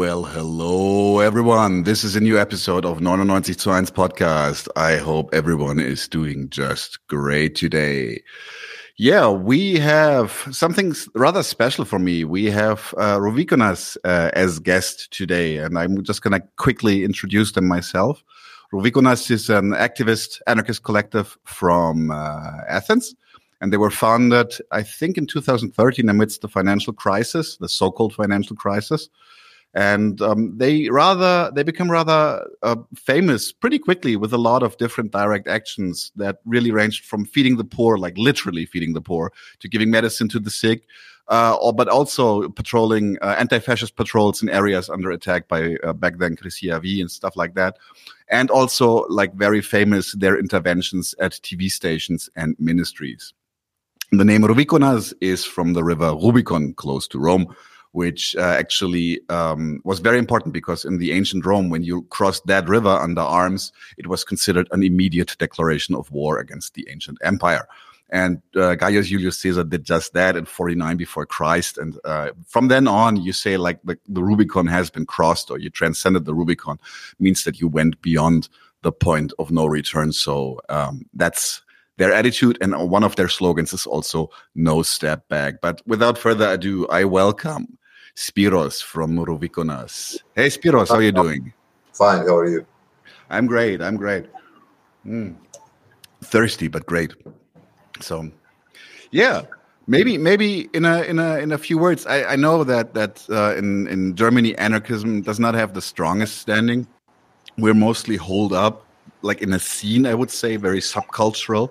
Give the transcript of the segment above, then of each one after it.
Well, hello everyone. This is a new episode of 99 zu 1 podcast. I hope everyone is doing just great today. Yeah, we have something rather special for me. We have uh, Ruvikonas uh, as guest today, and I'm just going to quickly introduce them myself. Ruvikonas is an activist anarchist collective from uh, Athens and they were founded, I think, in 2013 amidst the financial crisis, the so-called financial crisis and um, they rather they become rather uh, famous pretty quickly with a lot of different direct actions that really ranged from feeding the poor like literally feeding the poor to giving medicine to the sick uh, or, but also patrolling uh, anti-fascist patrols in areas under attack by uh, back then Chrysi Avgi and stuff like that. And also like very famous their interventions at tv stations and ministries. The name rubikonas is from the river rubicon close to rome which uh, actually um, was very important because in the ancient Rome, when you crossed that river under arms, it was considered an immediate declaration of war against the ancient empire. And uh, Gaius Julius Caesar did just that in 49 before Christ. And uh, from then on, you say like the, the Rubicon has been crossed or you transcended the Rubicon means that you went beyond the point of no return. So um, that's their attitude. And one of their slogans is also no step back. But without further ado, I welcome Spiros from Ruvikonas. Hey, Spiros, how are you doing? Fine. How are you? I'm great. I'm great. Mm. Thirsty, but great. So, yeah, maybe maybe in a in a in a few words. I, I know that that uh, in in Germany anarchism does not have the strongest standing. We're mostly holed up, like in a scene. I would say very subcultural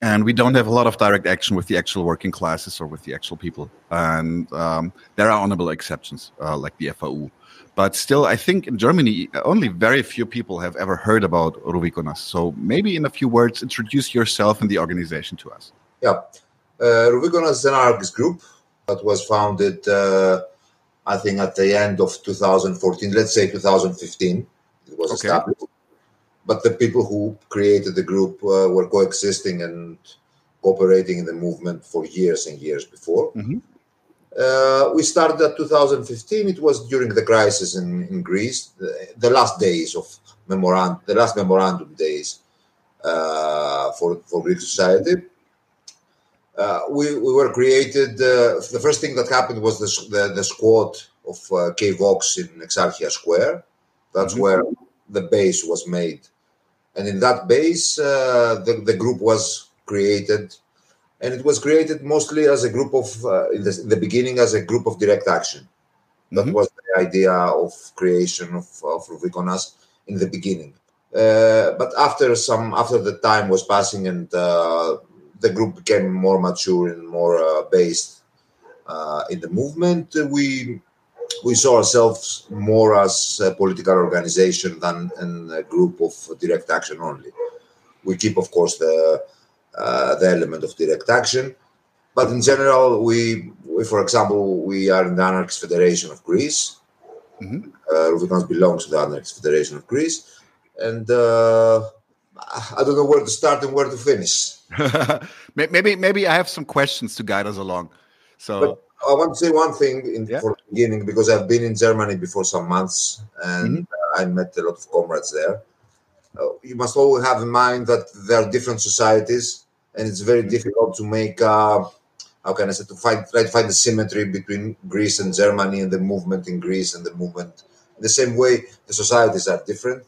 and we don't have a lot of direct action with the actual working classes or with the actual people. And um, there are honorable exceptions, uh, like the FAU. But still, I think in Germany, only very few people have ever heard about Ruvikonas. So maybe in a few words, introduce yourself and the organization to us. Yeah. Uh, Ruvikonas is an anarchist group that was founded, uh, I think, at the end of 2014, let's say 2015. It was okay. established but the people who created the group uh, were coexisting and cooperating in the movement for years and years before. Mm-hmm. Uh, we started at 2015. It was during the crisis in, in Greece, the, the last days of memorandum, the last memorandum days uh, for for Greek society. Uh, we, we were created. Uh, the first thing that happened was the the, the squad of uh, KVOX in Exarchia Square. That's mm-hmm. where the base was made and in that base, uh, the, the group was created. And it was created mostly as a group of, uh, in, the, in, the, beginning, as a group of direct action. That mm-hmm. was the idea of creation of, of Ruvikonas in the beginning. Uh, but after some, after the time was passing and uh, the group became more mature and more uh, based uh, in the movement, we we saw ourselves more as a political organization than a group of direct action only. We keep, of course, the uh, the element of direct action, but in general, we, we, for example, we are in the Anarchist Federation of Greece. Mm-hmm. Uh, Rubicons belongs to the Anarchist Federation of Greece, and uh, I don't know where to start and where to finish. maybe, maybe I have some questions to guide us along. So. But, I want to say one thing in, yeah. for the beginning because I've been in Germany before some months and mm-hmm. I met a lot of comrades there. Uh, you must always have in mind that there are different societies and it's very mm-hmm. difficult to make, uh, how can I say, to find, try to find the symmetry between Greece and Germany and the movement in Greece and the movement. In the same way, the societies are different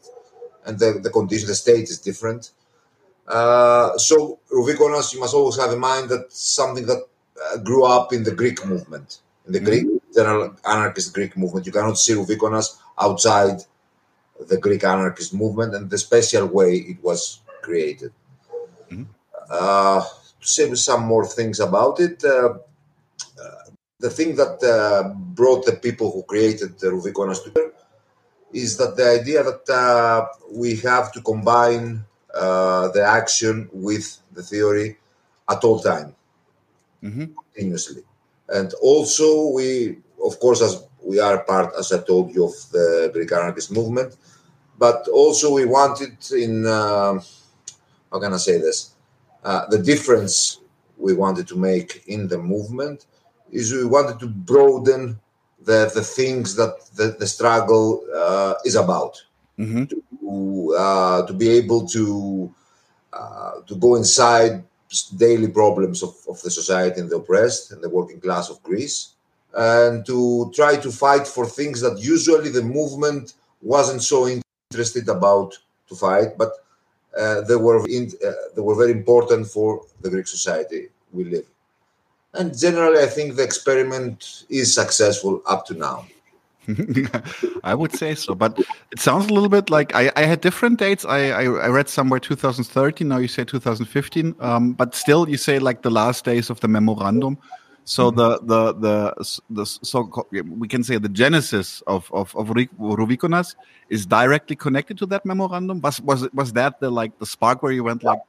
and the, the condition, the state is different. Uh, so, Ruvikonas, you must always have in mind that something that uh, grew up in the Greek movement, in the mm-hmm. Greek general anarchist Greek movement. You cannot see Ruvikonas outside the Greek anarchist movement and the special way it was created. Mm-hmm. Uh, to say some more things about it, uh, the thing that uh, brought the people who created the Ruvikonas together is that the idea that uh, we have to combine uh, the action with the theory at all time mm-hmm. continuously. And also, we, of course, as we are part, as I told you, of the Greek anarchist movement, but also we wanted in, uh, how can I say this? Uh, the difference we wanted to make in the movement is we wanted to broaden the, the things that the, the struggle uh, is about. Mm-hmm. To, uh, to be able to uh, to go inside daily problems of, of the society and the oppressed and the working class of Greece, and to try to fight for things that usually the movement wasn't so interested about to fight, but uh, they were in, uh, they were very important for the Greek society we live. And generally, I think the experiment is successful up to now. I would say so, but it sounds a little bit like I, I had different dates. I, I, I, read somewhere 2013. Now you say 2015, um, but still you say like the last days of the memorandum. So mm-hmm. the the the the so we can say the genesis of of, of Ruvikonas is directly connected to that memorandum. Was was was that the like the spark where you went like,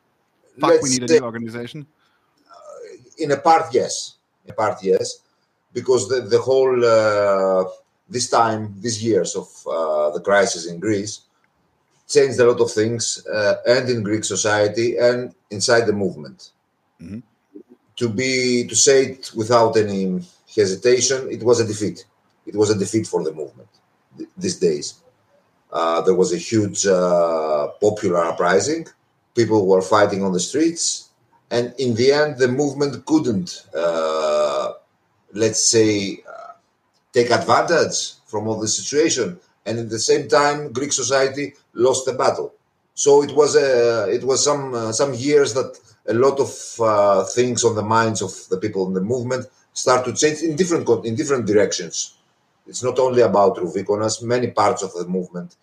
fuck, Let's we need a new organization? Uh, in a part, yes. In a part, yes, because the the whole. Uh, this time, these years of uh, the crisis in Greece, changed a lot of things, uh, and in Greek society and inside the movement. Mm-hmm. To be to say it without any hesitation, it was a defeat. It was a defeat for the movement th- these days. Uh, there was a huge uh, popular uprising. People were fighting on the streets, and in the end, the movement couldn't, uh, let's say, take advantage from all the situation, and at the same time, Greek society lost the battle. So it was a it was some uh, some years that a lot of uh, things on the minds of the people in the movement start to change in different in different directions. It's not only about Ruvikonas. Many parts of the movement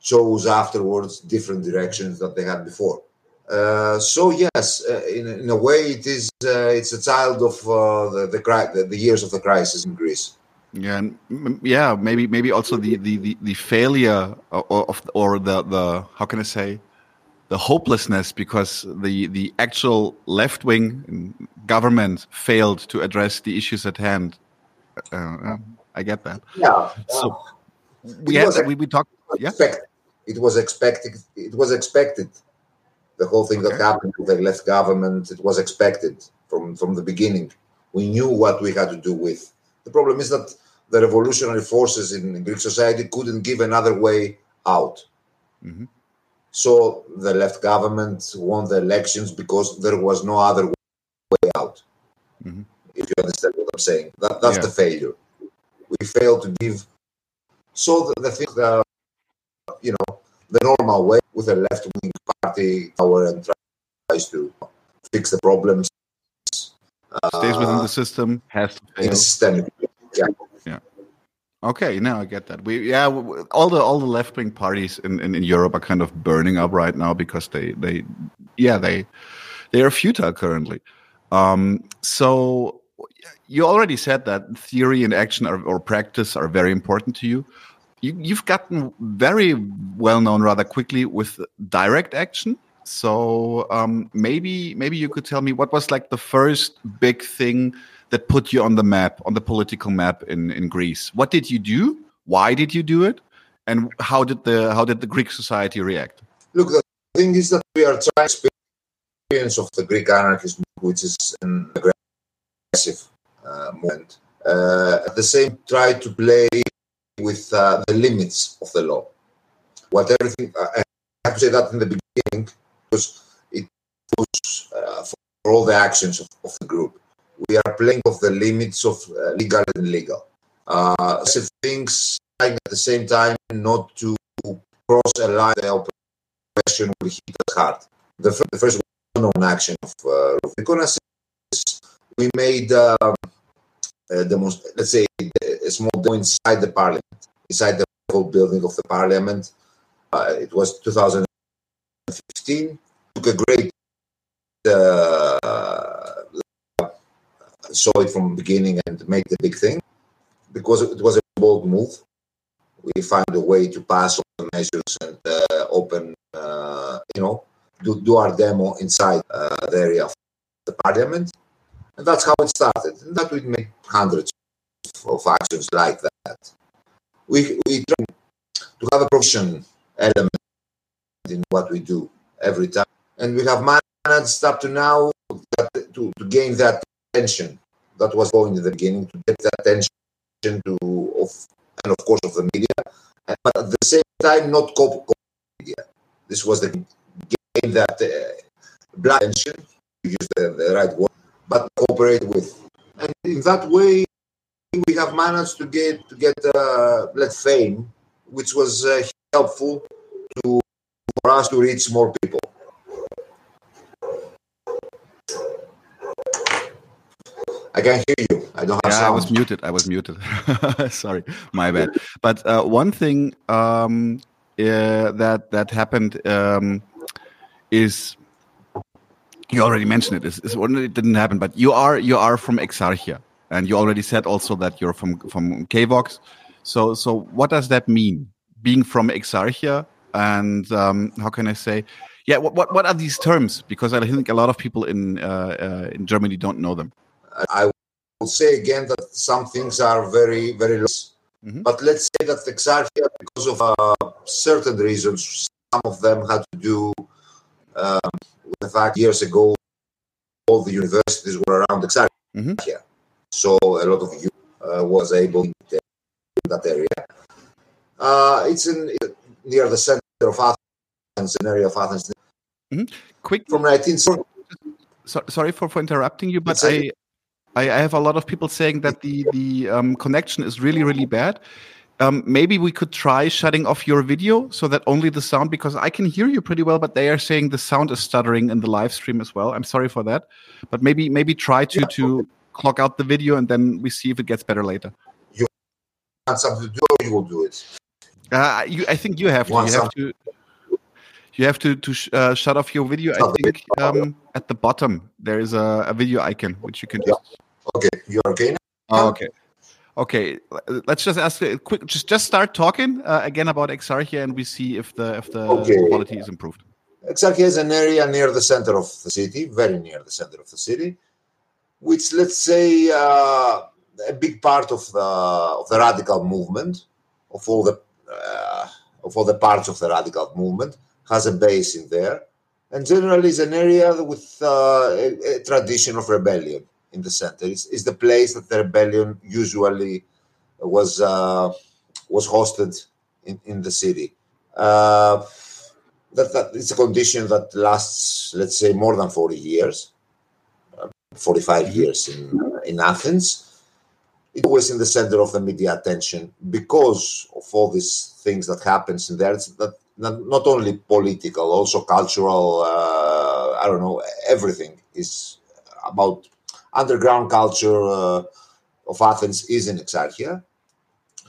chose afterwards different directions that they had before. Uh, so yes, uh, in, in, a way, it is uh, it's a child of uh, the, the, the years of the crisis in Greece. Yeah, and yeah, maybe maybe also the the the, the failure of or the the how can I say the hopelessness because the the actual left wing government failed to address the issues at hand. Uh, uh I get that. Yeah. So we had we, we talked. Yeah. It was expected. It was expected. The whole thing okay. that happened with the left government. It was expected from from the beginning. We knew what we had to do with. The problem is that the revolutionary forces in Greek society couldn't give another way out. Mm-hmm. So the left government won the elections because there was no other way out. Mm-hmm. If you understand what I'm saying, that, that's yeah. the failure. We failed to give. So the, the thing that, you know, the normal way with a left wing party power and tries to fix the problems. Stays within the uh, system, has to fail. In systemic. Yeah. Okay, now I get that. We yeah, all the all the left wing parties in, in, in, Europe are kind of burning up right now because they they yeah they they are futile currently. Um, so you already said that theory and action are, or practice are very important to you. you. You've gotten very well known rather quickly with direct action. So um, maybe maybe you could tell me what was like the first big thing that put you on the map, on the political map in, in Greece. What did you do? Why did you do it? And how did the how did the Greek society react? Look, the thing is that we are trying to experience of the Greek anarchism, which is an aggressive uh, movement. Uh, at the same, try to play with uh, the limits of the law. What everything uh, I have to say that in the beginning because it was uh, for all the actions of, of the group we are playing with the limits of uh, legal and illegal. Uh, so things like at the same time not to cross a line the oppression will hit us hard. The, first, the first known action of uh, is we made um, a demonst- let's say a small demo inside the parliament, inside the whole building of the parliament. Uh, it was 2015. Took a great uh, saw it from the beginning and made the big thing because it was a bold move. We found a way to pass all the measures and uh, open, uh, you know, do, do our demo inside uh, the area of the parliament. And that's how it started. And that we made hundreds of actions like that. We, we try to have a profession element in what we do every time. And we have managed up to now that, to, to gain that attention that was going in the beginning to get the attention to of and of course of the media, but at the same time not copy media. This was the game that uh, attention, to use the, the right word, but cooperate with, and in that way we have managed to get to get uh, let's fame, which was uh, helpful to for us to reach more people. I can hear you. I don't have yeah, sound. I was muted. I was muted. Sorry, my bad. But uh, one thing um, uh, that that happened um, is you already mentioned it. Is when it didn't happen, but you are you are from Exarchia, and you already said also that you're from from KVOX. So so what does that mean? Being from Exarchia, and um, how can I say? Yeah, what, what what are these terms? Because I think a lot of people in uh, uh, in Germany don't know them. I will say again that some things are very, very low. Mhm. But let's say that Exarchia, because of uh, certain reasons, some of them had to do um, with the fact years ago all the universities were around Exarchia. Mhm. So a lot of you uh, was able to that area. Uh, it's in near the center of Athens, an area of Athens. Quick From 1940, so, sorry for, for interrupting you, but I, I I have a lot of people saying that the the um, connection is really really bad. Um, maybe we could try shutting off your video so that only the sound, because I can hear you pretty well, but they are saying the sound is stuttering in the live stream as well. I'm sorry for that, but maybe maybe try to Yeah. to clock out the video and then we see if it gets better later. You want something to do, you will do it. Uh, you, I think you have to. You have to. You have to to sh- uh, shut off your video. I think um, at the bottom there is a, a video icon which you can Yeah. just Okay, you're okay now? Oh, okay. Okay, let's just ask a quick. Just just start talking uh, again about Exarchia, and we see if the if the Okay. quality is improved. Exarchia is an area near the center of the city, very near the center of the city, which let's say uh, a big part of the of the radical movement, of all the uh, of all the parts of the radical movement, has a base in there, and generally is an area with uh, a, a tradition of rebellion in the center. It's, it's the place that the rebellion usually was uh, was hosted in, in the city. Uh, that, that it's a condition that lasts, let's say, more than 40 years, uh, 45 years in, in Athens. It was in the center of the media attention because of all these things that happens in there. It's that, not, not only political, also cultural. Uh, I don't know. Everything is about underground culture uh, of Athens is in Exarchia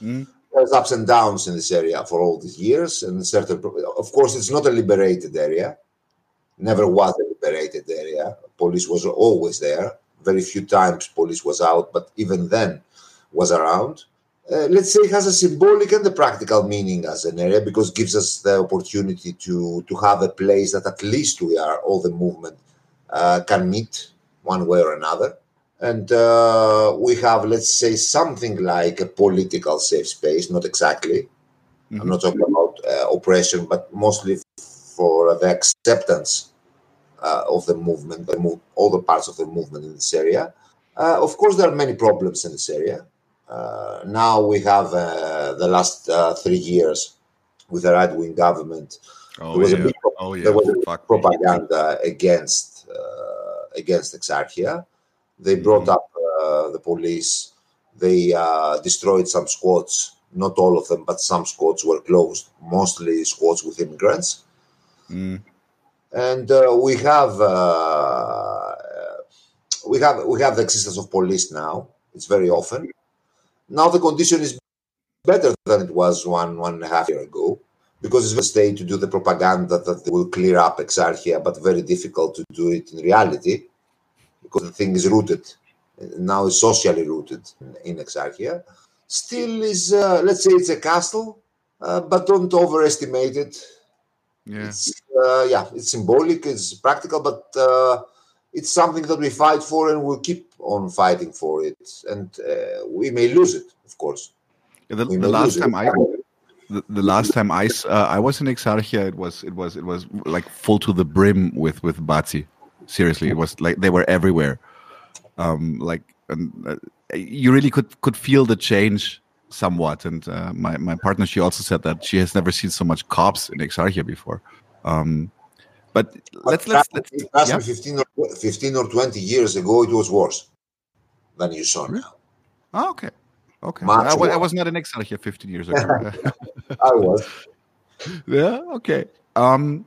Mm. there's ups and downs in this area for all these years and certain of course it's not a liberated area never was a liberated area police was always there very few times police was out but even then was around uh, let's say it has a symbolic and a practical meaning as an area because it gives us the opportunity to to have a place that at least we are all the movement uh, can meet one way or another and uh, we have, let's say, something like a political safe space. Not exactly. I'm Mhm. not talking about uh, oppression, but mostly for the acceptance uh, of the movement, the move, all the parts of the movement in this area. Uh, of course, there are many problems in this area. Uh, now we have uh, the last uh, three years with the right-wing government. Oh There was a yeah. big Oh yeah. there was a Fuck. propaganda against uh, against Exarchia. They brought Mhm. up uh, the police. They uh, destroyed some squads. Not all of them, but some squads were closed. Mostly squads with immigrants. Mm. And uh, we have uh, we have we have the existence of police now. It's very often. Now the condition is better than it was one one and a half year ago because it's the state to do the propaganda that they will clear up Exarchia, but very difficult to do it in reality because the thing is rooted now is socially rooted in Exarchia. Still is uh, let's say it's a castle, uh, but don't overestimate it. Yeah. It's, uh, yeah, it's symbolic, it's practical, but uh, it's something that we fight for and we'll keep on fighting for it. And uh, we may lose it, of course. Yeah, The, the last time it. I the, the last time I uh, I was in Exarchia, it was it was it was like full to the brim with with Bazi. Seriously, it was like they were everywhere. Um, like and uh, you really could could feel the change somewhat. And uh, my my partner, she also said that she has never seen so much cops in Exarchia before. Um, but, let's let's let's. Ask yeah. me 15 or 15 or 20 years ago, it was worse than you saw now. Oh, okay. Okay. I, I, was not an in here 15 years ago. I was. Yeah. Okay. Um,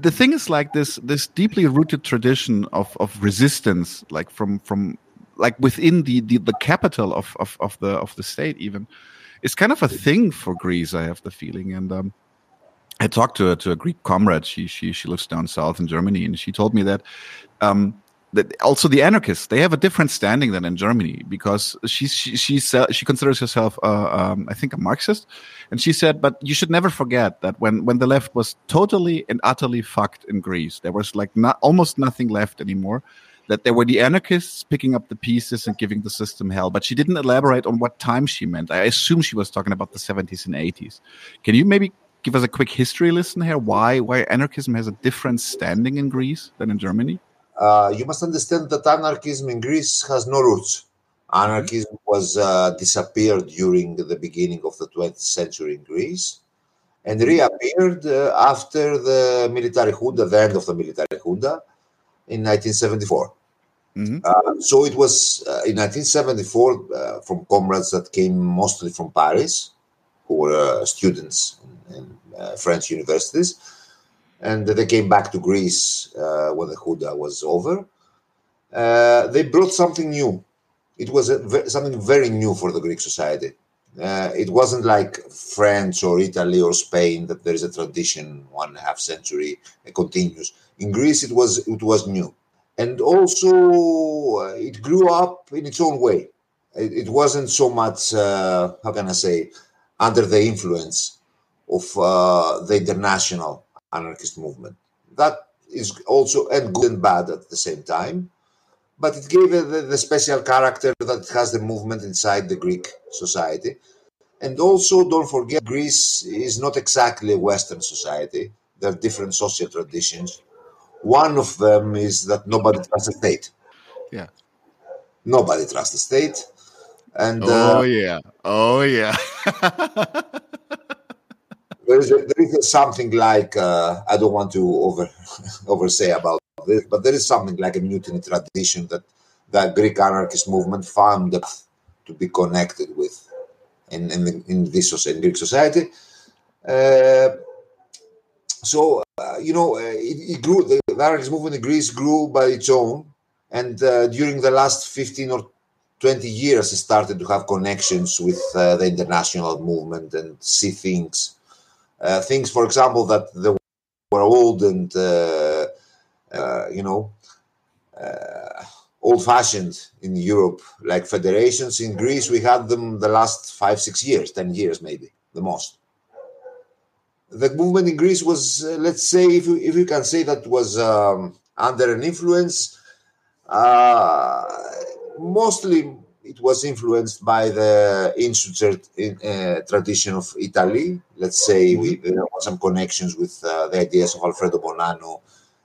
the thing is like this this deeply rooted tradition of of resistance like from from like within the the, the capital of, of of the of the state even is kind of a thing for greece i have the feeling and um i talked to a, to a greek comrade she she she lives down south in germany and she told me that um that also the anarchists they have a different standing than in Germany because she she she, she considers herself uh, um, I think a Marxist, and she said, but you should never forget that when when the left was totally and utterly fucked in Greece, there was like not almost nothing left anymore. That there were the anarchists picking up the pieces and giving the system hell, but she didn't elaborate on what time she meant. I assume she was talking about the 70s and 80s. Can you maybe give us a quick history lesson here? Why why anarchism has a different standing in Greece than in Germany? Uh, you must understand that anarchism in Greece has no roots. Anarchism was uh, disappeared during the beginning of the 20th century in Greece and reappeared uh, after the military junta, the end of the military junta in 1974. Mm-hmm. Uh, so it was uh, in 1974 uh, from comrades that came mostly from Paris, who were students in, in French universities and they came back to Greece uh, when the junta was over. Uh, they brought something new. It was a, something very new for the Greek society. Uh, it wasn't like France or Italy or Spain that there is a tradition one and a half century continues. In Greece, it was it was new, and also uh, it grew up in its own way. It, it wasn't so much uh, how can I say under the influence of uh, the international anarchist movement. That is also and good and bad at the same time, but it gave it the, the special character that it has the movement inside the Greek society. And also, don't forget, Greece is not exactly a Western society. There are different social traditions. One of them is that nobody trusts the state. Yeah. Nobody trusts the state. And oh uh, yeah, oh yeah. there is, a, there is something like uh, I don't want to over oversay about this, but there is something like a mutiny tradition that the Greek anarchist movement found to be connected with in in, in this in Greek society. Uh, so uh, you know, uh, it, it, grew. The, the anarchist movement in Greece grew by its own, and uh, during the last fifteen or 20 years it started to have connections with uh, the international movement and see things uh, things, for example, that they were old and uh, uh, you know old-fashioned in Europe, like federations. In Greece, we had them the last five, six years, ten years, maybe the most. The movement in Greece was, uh, let's say, if you, if you can say that was um, under an influence, uh, mostly it was influenced by the insurgent uh, tradition of Italy. Let's say mm-hmm. we, there were some connections with uh, the ideas of Alfredo Bonanno.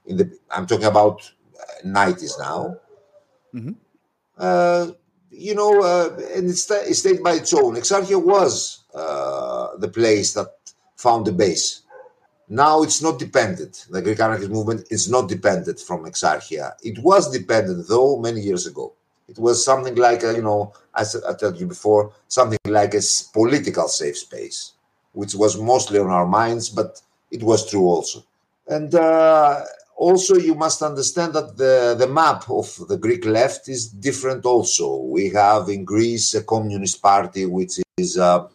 In the I'm talking about 90s now. Mm-hmm. Uh, you know, uh, and it, st- it, stayed by its own. Exarchia was uh, the place that found the base. Now it's not dependent. The Greek anarchist movement is not dependent from Exarchia. It was dependent, though, many years ago. It was something like, a, you know, as I told you before, something like a political safe space, which was mostly on our minds, but it was true also. And uh, also, you must understand that the, the map of the Greek left is different also. We have in Greece a communist party, which is, uh,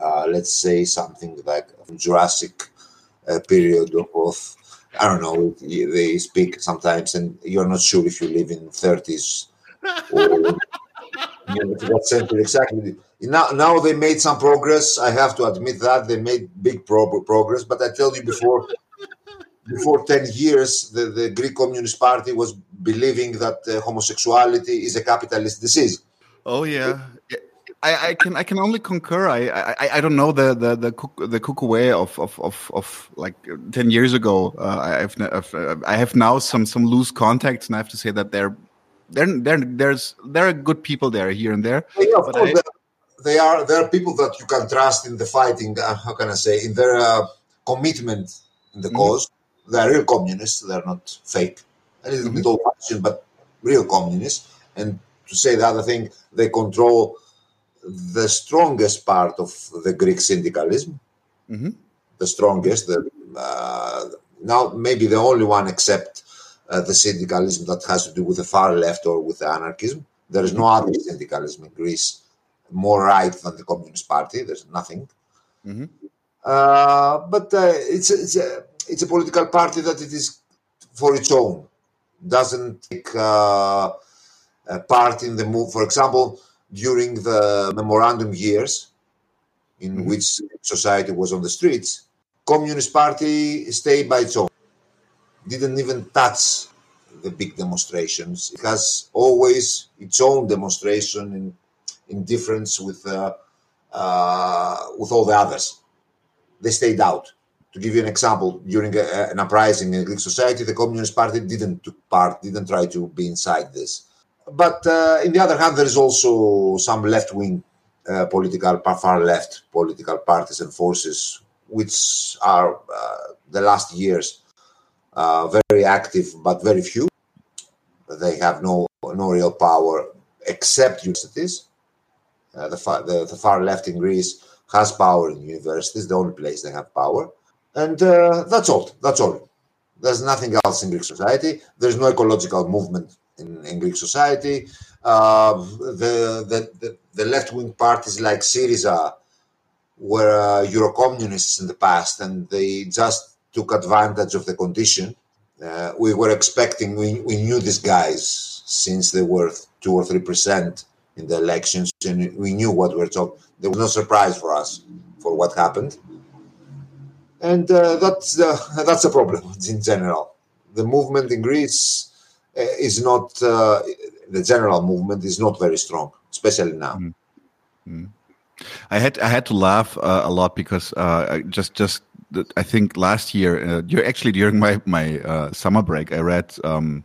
uh, let's say, something like Jurassic uh, period of, I don't know, they speak sometimes, and you're not sure if you live in 30s exactly. Now, now they made some progress. I have to admit that they made big pro- progress. But I tell you before, before ten years, the, the Greek Communist Party was believing that uh, homosexuality is a capitalist disease. Oh yeah. I, I, can I can only concur. I, I, I don't know the the the cook, the cuckoo way of, of of of like ten years ago. Uh, I've, I've I have now some some loose contacts, and I have to say that they're there, there, there's there are good people there here and there. Yeah, of course, I, they are there are people that you can trust in the fighting. Uh, how can I say in their uh, commitment in the mm-hmm. cause? They're real communists. They're not fake. A little mm-hmm. bit old-fashioned, but real communists. And to say the other thing, they control the strongest part of the Greek syndicalism. Mm-hmm. The strongest. The, uh, now maybe the only one except the syndicalism that has to do with the far left or with the anarchism. There is no mm-hmm. other syndicalism in Greece more right than the Communist Party. There's nothing. Mm-hmm. Uh, but uh, it's it's a it's a political party that it is for its own. Doesn't take uh, part in the move. For example, during the memorandum years, in mm-hmm. which society was on the streets, Communist Party stayed by its own. Didn't even touch the big demonstrations. It has always its own demonstration in in difference with uh, uh, with all the others. They stayed out. To give you an example, during a, an uprising in Greek society, the Communist Party didn't took part, didn't try to be inside this. But uh, in the other hand, there is also some left wing uh, political, far left political parties and forces, which are uh, the last years very active, but very few. They have no no real power except universities. Uh, the, far, the, the, far left in Greece has power in universities, the only place they have power. And uh, that's all. That's all. There's nothing else in Greek society. There's no ecological movement in, in Greek society. Uh, the, the, the, the left wing parties like Syriza were uh, Euro communists in the past and they just took advantage of the condition. Uh, we were expecting, we, we knew these guys since they were two or three percent in the elections, and we knew what we were talking. There was no surprise for us for what happened, and uh, that's the that's a problem in general. The movement in Greece uh, is not uh, the general movement is not very strong, especially now. Mm. Mm. I had I had to laugh uh, a lot because just just I think last year, uh, you're actually during my my uh, summer break, I read um,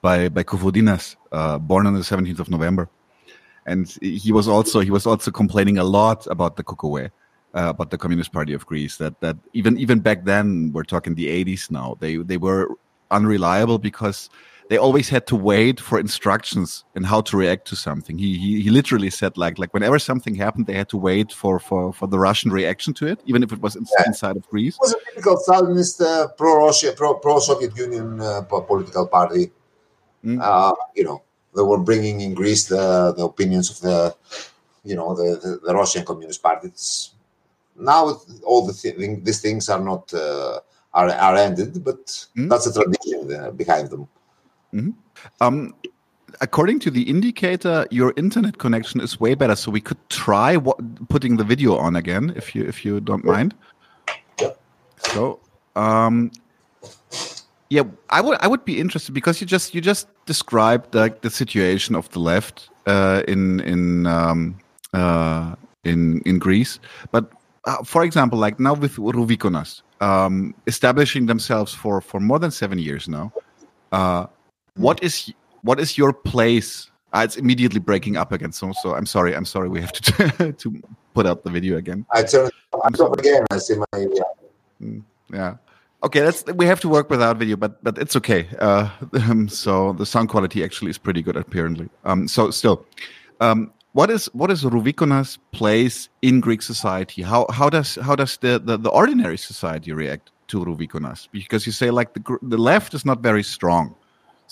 by by Koufontinas, uh, born on the 17th of November, and he was also he was also complaining a lot about the KKE, uh, about the Communist Party of Greece. That that even even back then, we're talking the 80s now. They they were unreliable because they always had to wait for instructions and how to react to something. He, he he literally said like like whenever something happened, they had to wait for for for the Russian reaction to it, even if it was in, yeah. inside of Greece. It was a typical Stalinist uh, pro-Russia, pro pro Soviet Union uh, political party. Mm. Uh, you know, they were bringing in Greece the, the opinions of the, you know, the, the, the Russian Communist Party. It's, now all the th- these things are not uh, are, are ended, but mm-hmm. that's a tradition uh, behind them. Mm-hmm. Um, according to the indicator, your internet connection is way better, so we could try putting the video on again, if you if you don't mind. So, um, yeah, I would I would be interested because you just you just described like the situation of the left uh, in in um, uh, in in Greece, but uh, for example, like now with Rouvikonas um, establishing themselves for for more than seven years now, uh, what is what is your place? Uh, it's immediately breaking up again. So, so I'm sorry. I'm sorry. We have to to put out the video again. I turn. I'm sorry again. I see my yeah. Mm, yeah. Okay, that's we have to work without video, but but it's okay. Uh, um, so the sound quality actually is pretty good apparently. Um, so still, um, what is what is Ruvikona's place in Greek society? How how does how does the the, the ordinary society react to Ruvikonas? Because you say like the the left is not very strong.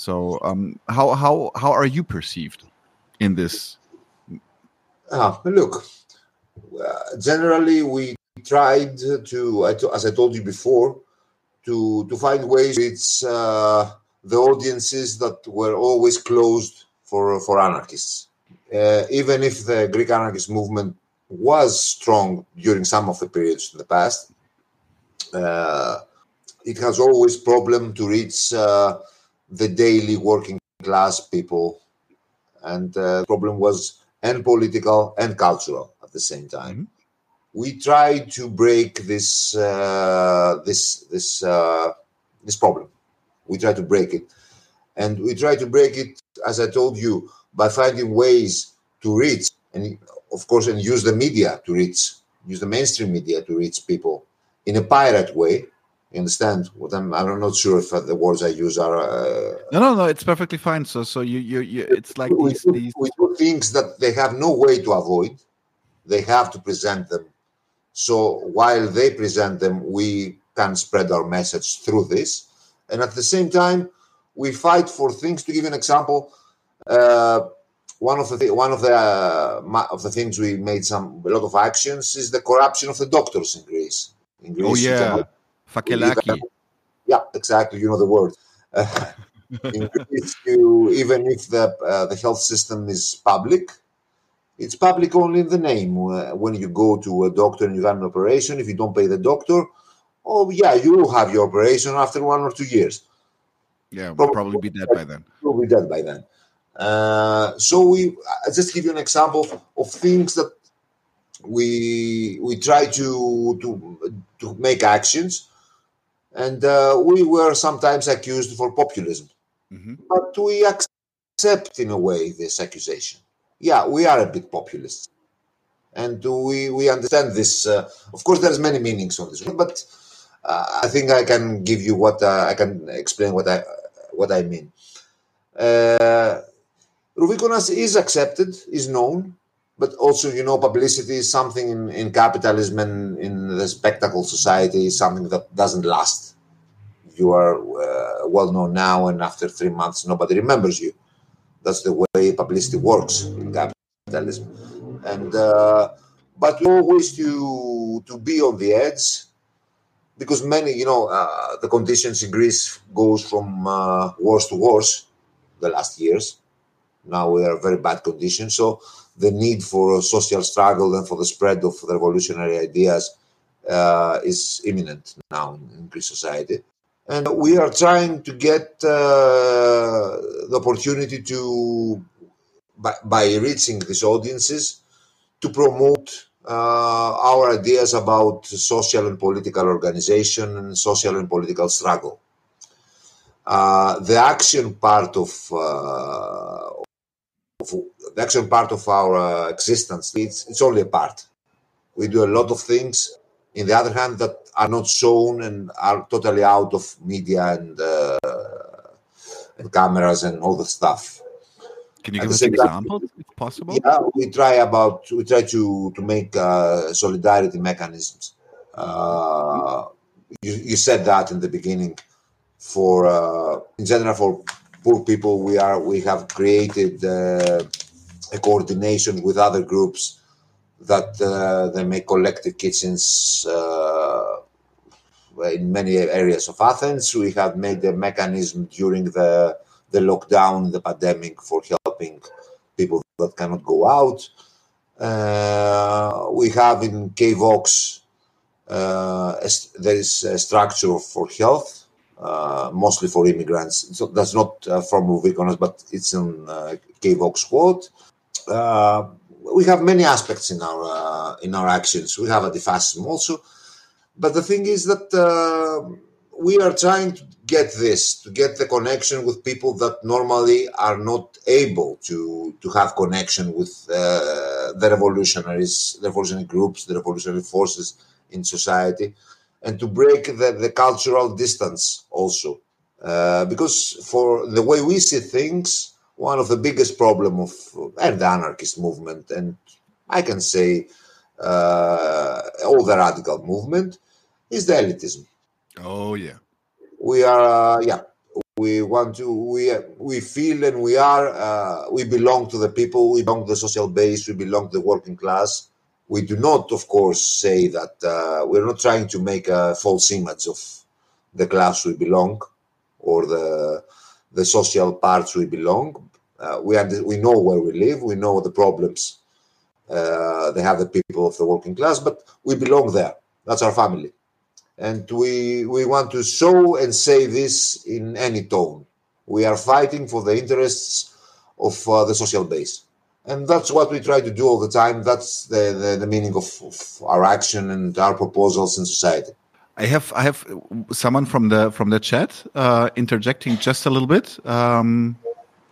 So um, how how how are you perceived in this? Ah, look, uh, generally we tried to, as I told you before to to find ways it's uh, the audiences that were always closed for for anarchists. Uh, even if the Greek anarchist movement was strong during some of the periods in the past, uh, it has always problem to reach uh, the daily working class people, and uh, the problem was and political and cultural at the same time. Mm-hmm we try to break this uh, this this uh, this problem. We try to break it, And we try to break it, as I told you, by finding ways to reach and, of course, and use the media to reach, use the mainstream media to reach people in a pirate way. You understand what I'm? I'm not sure if the words I use are. Uh, no, no, no. It's perfectly fine. So, so you, you, you it's like we, these, these. we do things that they have no way to avoid. They have to present them. So while they present them, we can spread our message through this, and at the same time, we fight for things. To give an example, uh, one of the th- one of the uh, of the things we made some a lot of actions is the corruption of the doctors in Greece. In oh yeah, Fakelaki. Yeah, exactly. You know the word. Uh, in Greece, you, even if the uh, the health system is public, it's public only in the name. Uh, when you go to a doctor and you have an operation, if you don't pay the doctor, oh yeah, you will have your operation after one or two years. Yeah, we'll probably, probably be dead by then. We'll be dead by then. Uh, so we I just give you an example of things that we we try to to to make actions, and uh, we were sometimes accused for populism, mm-hmm. but we accept in a way this accusation. Yeah, we are a bit populist, and we we understand this. Uh, of course, there's many meanings on this, but uh, I think I can give you what uh, I can explain what I what I mean. Uh, Ruvikonas is accepted, is known, but also, you know, publicity is something in, in capitalism and in the spectacle society is something that doesn't last. You are uh, well known now, and after three months, nobody remembers you. That's the way publicity works in capitalism. And uh, but always to to be on the edge because many, you know, uh, the conditions in Greece goes from uh, worse to worse the last years now we are very bad conditions. So the need for social struggle and for the spread of revolutionary ideas uh, is imminent now in, Greek society. And we are trying to get uh, the opportunity to, by, by, reaching these audiences, to promote uh, our ideas about social and political organization and social and political struggle. Uh, the action part of uh, the action part of our uh, existence. It's, it's only a part. We do a lot of things, in the other hand, that are not shown and are totally out of media and, uh, and cameras and all the stuff. Can you At give us examples, if possible? Yeah, we try about we try to to make uh, solidarity mechanisms. Uh, you, you said that in the beginning. For uh, in general, for poor people, we are we have created uh, a coordination with other groups that uh, they make collective kitchens uh, in many areas of Athens. We have made a mechanism during the the lockdown, the pandemic, for helping people that cannot go out. Uh, we have in KVOX uh, there is a structure for health uh, mostly for immigrants. So that's not uh, from Ruvikonas, but it's in uh, KVOX squad. Uh, we have many aspects in our uh, in our actions. We have anti-fascism also, but the thing is that uh, we are trying to get this to get the connection with people that normally are not able to to have connection with uh, the revolutionaries, the revolutionary groups, the revolutionary forces in society and to break the, the cultural distance also. Uh, because for the way we see things, one of the biggest problem of and the anarchist movement, and I can say uh, all the radical movement, is the elitism. Oh yeah, we are uh, yeah. We want to we we feel and we are uh, we belong to the people. We belong to the social base. We belong to the working class we do not, of course, say that uh, we're not trying to make a false image of the class we belong or the the social parts we belong. Uh, we we know where we live. We know the problems uh, they have the people of the working class, but we belong there. That's our family, and we we want to show and say this in any tone. We are fighting for the interests of uh, the social base and that's what we try to do all the time. That's the, the, the meaning of, of, our action and our proposals in society. I have I have someone from the from the chat uh, interjecting just a little bit. Um,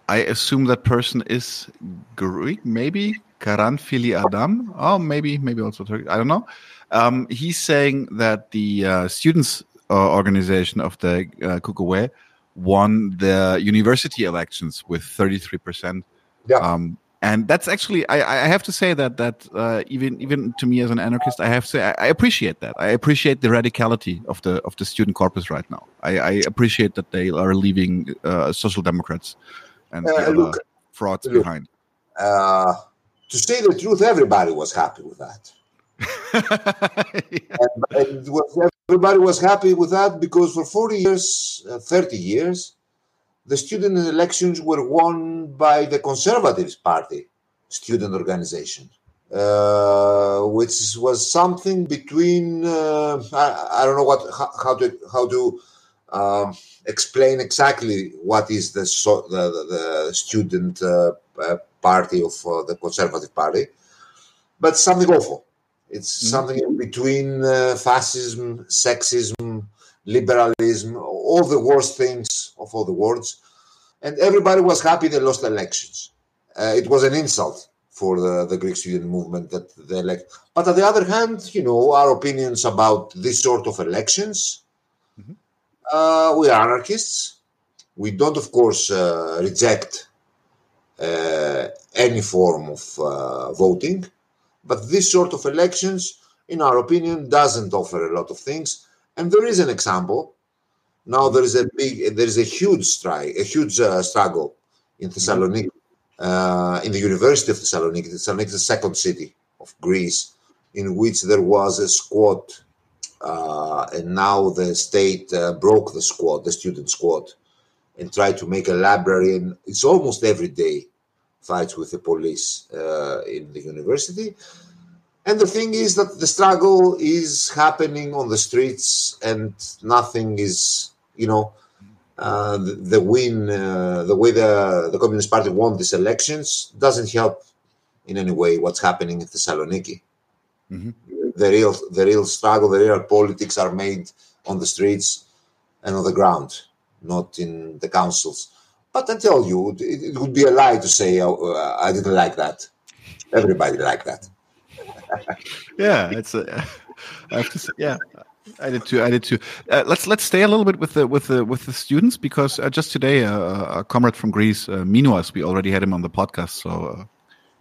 I assume that person is Greek, maybe Karanfili Adam. Oh, maybe maybe also Turkish. I don't know. Um, he's saying that the uh, students uh, organization of the uh, won the university elections with 33 percent. Yeah. Um, and that's actually I, I have to say that that uh, even even to me as an anarchist I have to say I, I, appreciate that I appreciate the radicality of the of the student corpus right now I, I appreciate that they are leaving uh, social democrats and uh, look, frauds look, behind. Uh, to say the truth, everybody was happy with that. yeah. and, and everybody was happy with that because for 40 years, uh, 30 years, the student elections were won by the Conservative Party student organization, uh, which was something between uh, I, I, don't know what how, how to how to um, explain exactly what is the so, the, the, student uh, uh, party of uh, the Conservative Party, but something awful. It's mm-hmm. something in between uh, fascism, sexism, liberalism, all the worst things of all the words. And everybody was happy they lost elections. Uh, it was an insult for the, the Greek student movement that they elect. But on the other hand, you know, our opinions about this sort of elections. Uh, we are anarchists. We don't, of course, uh, reject uh, any form of uh, voting, but this sort of elections, in our opinion, doesn't offer a lot of things. And there is an example. Now there is a big, there is a huge strike, a huge uh, struggle in Thessaloniki, uh, in the University of Thessaloniki. Thessaloniki is the second city of Greece, in which there was a squad, uh, and now the state uh, broke the squad, the student squad, and tried to make a library. And it's almost every day fights with the police uh, in the university. And the thing is that the struggle is happening on the streets, and nothing is, you know, uh, the, the, win, uh, the way the, the Communist Party won these elections doesn't help in any way what's happening in Thessaloniki. Mm-hmm. The real, the real struggle, the real politics are made on the streets and on the ground, not in the councils. But I tell you, it, it would be a lie to say uh, I didn't like that. Everybody liked that. yeah, it's a, I have to say, yeah. I did too. I did too. Uh, let's let's stay a little bit with the with the with the students because uh, just today, uh, a comrade from Greece, uh, Minuas, we already had him on the podcast, so uh,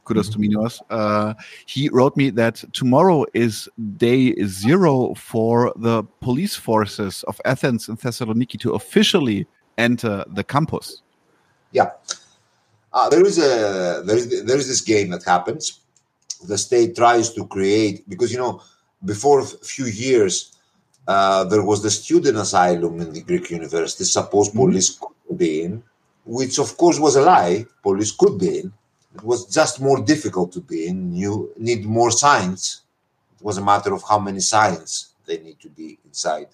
kudos mm-hmm. to Minuas. Uh, he wrote me that tomorrow is day zero for the police forces of Athens and Thessaloniki to officially enter the campus. Yeah, uh, there is a there is there is this game that happens. The state tries to create because you know before a few years uh, there was the student asylum in the Greek university. Suppose mm-hmm. police could be in, which of course was a lie. Police could be in. It was just more difficult to be in. You need more signs. It was a matter of how many signs they need to be inside.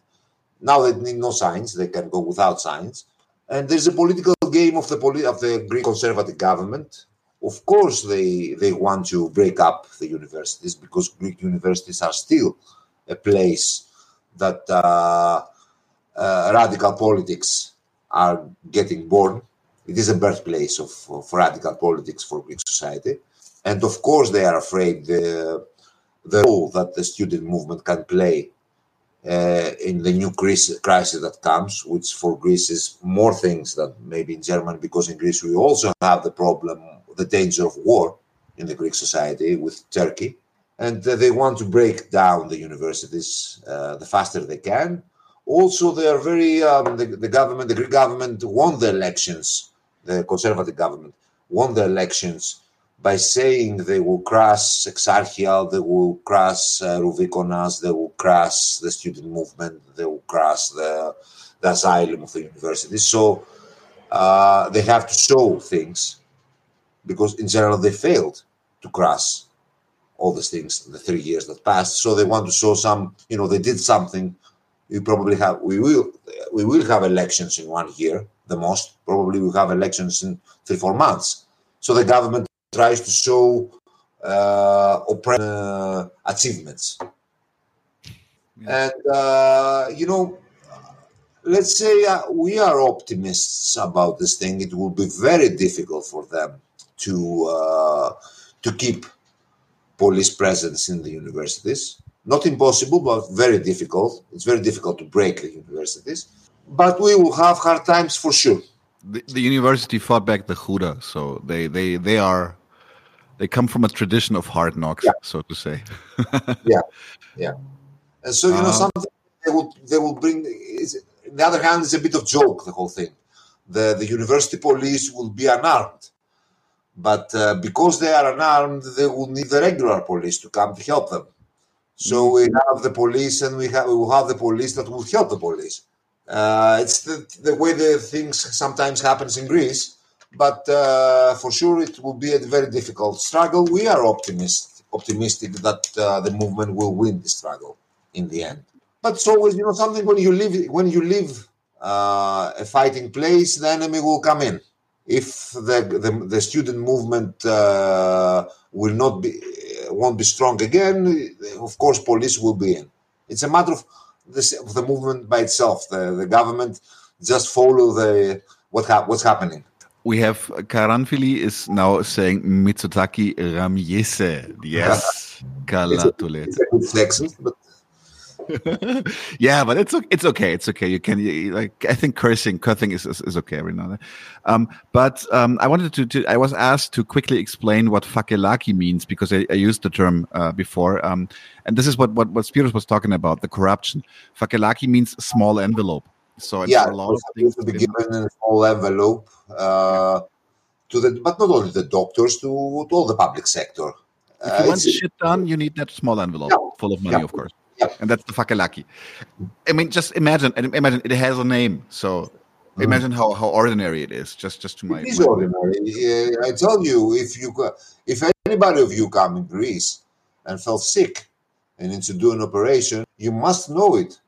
Now they need no signs. They can go without signs. And there's a political game of the poli- of the Greek conservative government. Of course, they they want to break up the universities because Greek universities are still a place that uh, uh, radical politics are getting born. It is a birthplace of, of radical politics for Greek society, and of course, they are afraid the the role that the student movement can play uh, in the new crisis, crisis that comes, which for Greece is more things than maybe in Germany, because in Greece we also have the problem, the danger of war in the Greek society with Turkey. And uh, they want to break down the universities uh, the faster they can. Also, they are very, um, the, the government, the Greek government won the elections, the conservative government won the elections by saying they will crush Exarchia, they will crush uh, they will crush the student movement, they will crush the, the asylum of the university. So uh, they have to show things because in general they failed to crush all these things in the three years that passed. So they want to show some, you know, they did something. We probably have, we will, we will have elections in one year, the most. Probably we have elections in three, four months. So the government tries to show uh, uh, achievements. Yeah. And, uh, you know, let's say uh, we are optimists about this thing. It will be very difficult for them to uh, to keep police presence in the universities. Not impossible, but very difficult. It's very difficult to break the universities. But we will have hard times for sure. The, the university fought back the Huda, so they, they, they are they come from a tradition of hard knocks, yeah. so to say. yeah, yeah. And so you know um, something they will they will bring. on the other hand, it's a bit of joke the whole thing. The the university police will be unarmed, but uh, because they are unarmed, they will need the regular police to come to help them. So we have the police, and we have we will have the police that will help the police. Uh, it's the, the way the things sometimes happens in Greece but uh, for sure it will be a very difficult struggle. We are optimist, optimistic that uh, the movement will win the struggle in the end. But it's always, you know, something when you leave when you leave uh, a fighting place, the enemy will come in. If the the, the student movement uh, will not be won't be strong again, of course, police will be in. It's a matter of, this, the movement by itself. The the government just follow the what ha- what's happening we have Karanfili is now saying Mitsotaki Ramiese. Yes, Kalatulete. But... yeah, but it's it's okay. It's okay. You can like I think cursing, cursing is is, is okay every now and then. Um, but um, I wanted to, to, I was asked to quickly explain what fakelaki means because I, I used the term uh, before. Um, and this is what what what Spiros was talking about the corruption. Fakelaki means small envelope. So yeah, a lot of things to be given in a small envelope uh, to the, but not only the doctors, to, to all the public sector. If you uh, want shit done, you need that small envelope yeah, full of money, yeah, of course. Yeah. And that's the fakelaki. I mean, just imagine, imagine it has a name. So mm. imagine how, how ordinary it is. Just just to my. It is my ordinary. I tell you, if you if anybody of you come in Greece and felt sick and need to do an operation, you must know it.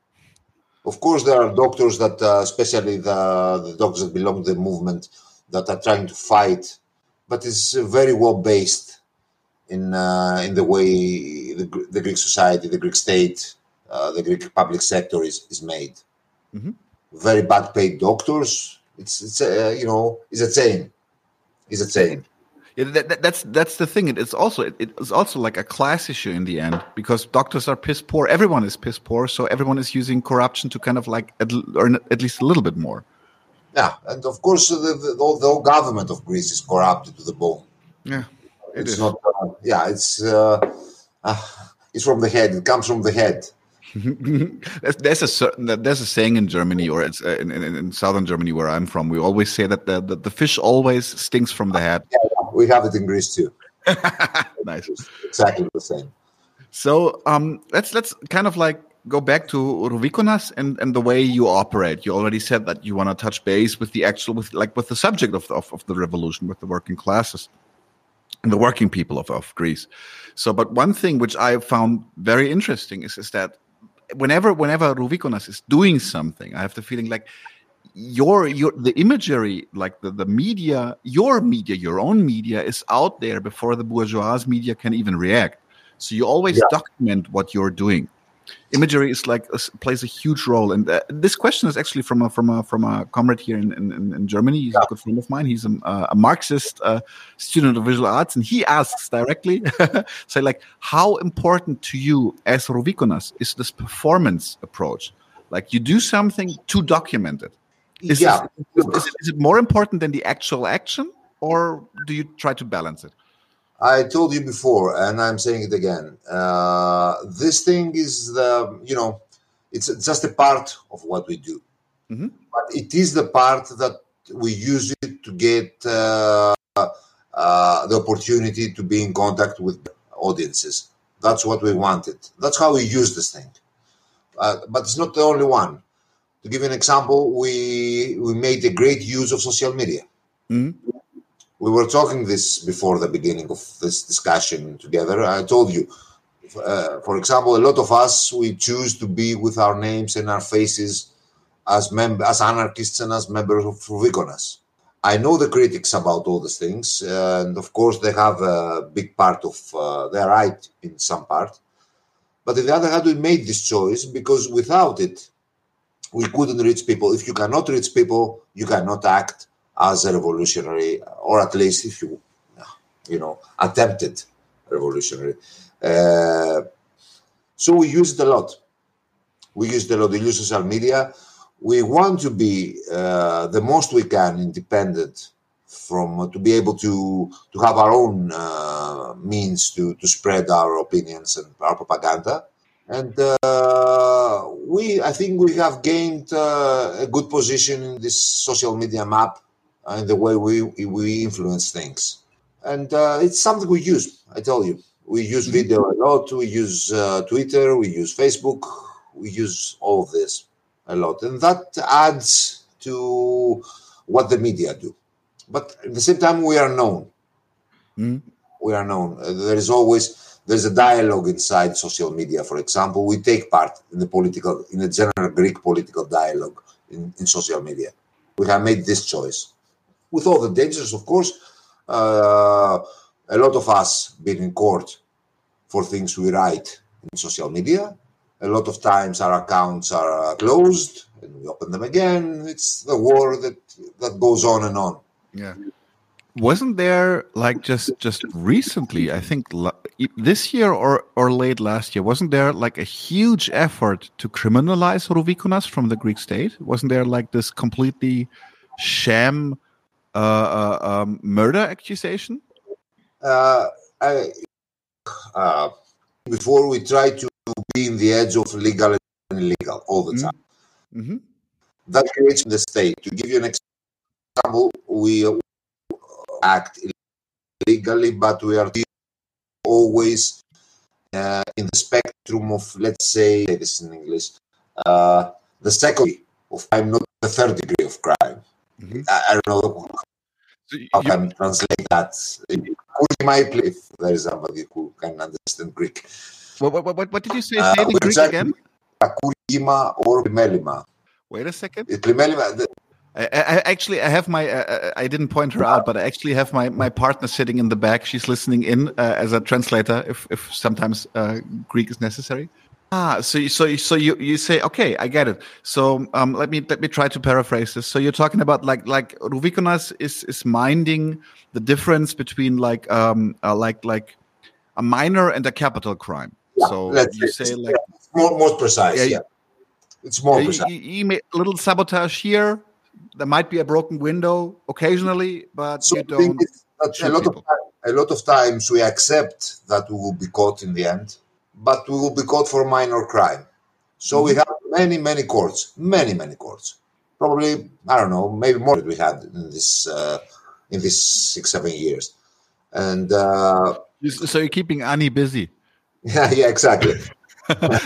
Of course, there are doctors that, uh, especially the, the doctors that belong to the movement, that are trying to fight, but it's very well based in uh, in the way the, the, Greek society, the Greek state, uh, the Greek public sector is is made. Mm-hmm. Very bad paid doctors. It's it's uh, you know it's a chain. It's a chain. Yeah, that, that, that's that's the thing. It's also it, it's also like a class issue in the end because doctors are piss poor. Everyone is piss poor, so everyone is using corruption to kind of like earn at least a little bit more. Yeah, and of course the, the, the whole government of Greece is corrupted to the bone. Yeah, it it's is. not. Uh, yeah, it's uh, uh, it's from the head. It comes from the head. there's, there's, a certain there's a saying in Germany or it's uh, in, in, in, southern Germany where I'm from. We always say that the, the, the fish always stinks from the head. Yeah, we have it in Greece too. nice. It's exactly the same. So um, let's let's kind of like go back to Ruvikonas and, and the way you operate. You already said that you want to touch base with the actual with like with the subject of the, of, of the revolution, with the working classes the working people of, of Greece. So, but one thing which I found very interesting is, is that whenever whenever Ruvikonas is doing something, I have the feeling like your your the imagery like the, the media your media your own media is out there before the bourgeois media can even react so you always yeah. document what you're doing imagery is like plays a huge role. And uh, this question is actually from a from a from a comrade here in in, in germany. He's yeah. a good friend of mine. He's a, a marxist uh, student of visual arts. And he asks directly say like how important to you as Ruvikonas is this performance approach? Like you do something to document it. Is, yeah. This, is, is, it more important than the actual action, or do you try to balance it? I told you before, and I'm saying it again. Uh, this thing is the, you know, it's just a part of what we do. Mm-hmm. But it is the part that we use it to get uh, uh, the opportunity to be in contact with audiences. That's what we wanted. That's how we use this thing. Uh, but it's not the only one to give you an example, we we made a great use of social media. Mm-hmm. We were talking this before the beginning of this discussion together. I told you, uh, for example, a lot of us we choose to be with our names and our faces as mem- as anarchists and as members of Ruvikonas. I know the critics about all these things, and of course they have a big part of uh, they're right in some part, But on the other hand, we made this choice because without it, we couldn't reach people. If you cannot reach people, you cannot act as a revolutionary, or at least if you, you know, attempted revolutionary. Uh, so we use it a lot. We use a lot. We use social media. We want to be uh, the most we can independent from to be able to to have our own uh, means to to spread our opinions and our propaganda and uh, we i think we have gained uh, a good position in this social media map and the way we we influence things. And uh, it's something we use i tell you. We use mm-hmm. video a lot we use uh, twitter we use facebook we use all of this a lot. And that adds to what the media do. But at the same time we are known. Mm. we are known. There is always there's a dialogue inside social media. For example we take part in the political in the general greek political dialogue in, in social media. We have made this choice with all the dangers of course uh, a lot of us been in court for things we write in social media a lot of times our accounts are closed and we open them again it's the war that that goes on and on yeah. Wasn't there like just just recently? I think this year or or late last year. Wasn't there like a huge effort to criminalize Rouvikonas from the Greek state? Wasn't there like this completely sham uh, uh, um, murder accusation? Uh, I, uh, before we try to be in the edge of legal and illegal all the mm-hmm. time. Mm -hmm. That creates the state. To give you an example, we act illegally, but we are always uh, in the spectrum of, let's say, this in English, uh, the second of crime, not the third degree of crime. Mm-hmm. I, I, don't know so how you, can translate that. My if there is somebody who can understand Greek. What, what, what, what did you say? Uh, say the Greek again? or primelima. Wait a second. The, I, I, actually I have my uh, uh, I didn't point her out, but I actually have my my partner sitting in the back. She's listening in uh, as a translator if if sometimes uh, Greek is necessary. Ah, so so so you you say okay, I get it. So um, let me let me try to paraphrase this. So you're talking about like like Rouvikonas is is minding the difference between like um uh, like like a minor and a capital crime. Yeah, so you say like more more precise. Yeah, yeah. it's more precise. You, you, you, a little sabotage here, there might be a broken window occasionally, but so you don't. a lot of time, a lot of times we accept that we will be caught in the end, but we will be caught for minor crime. So mm-hmm. we have many, many courts, many, many courts. Probably I don't know, maybe more than we had in this uh, in these six, seven years. And uh, so you're keeping Annie busy. Yeah, yeah, exactly.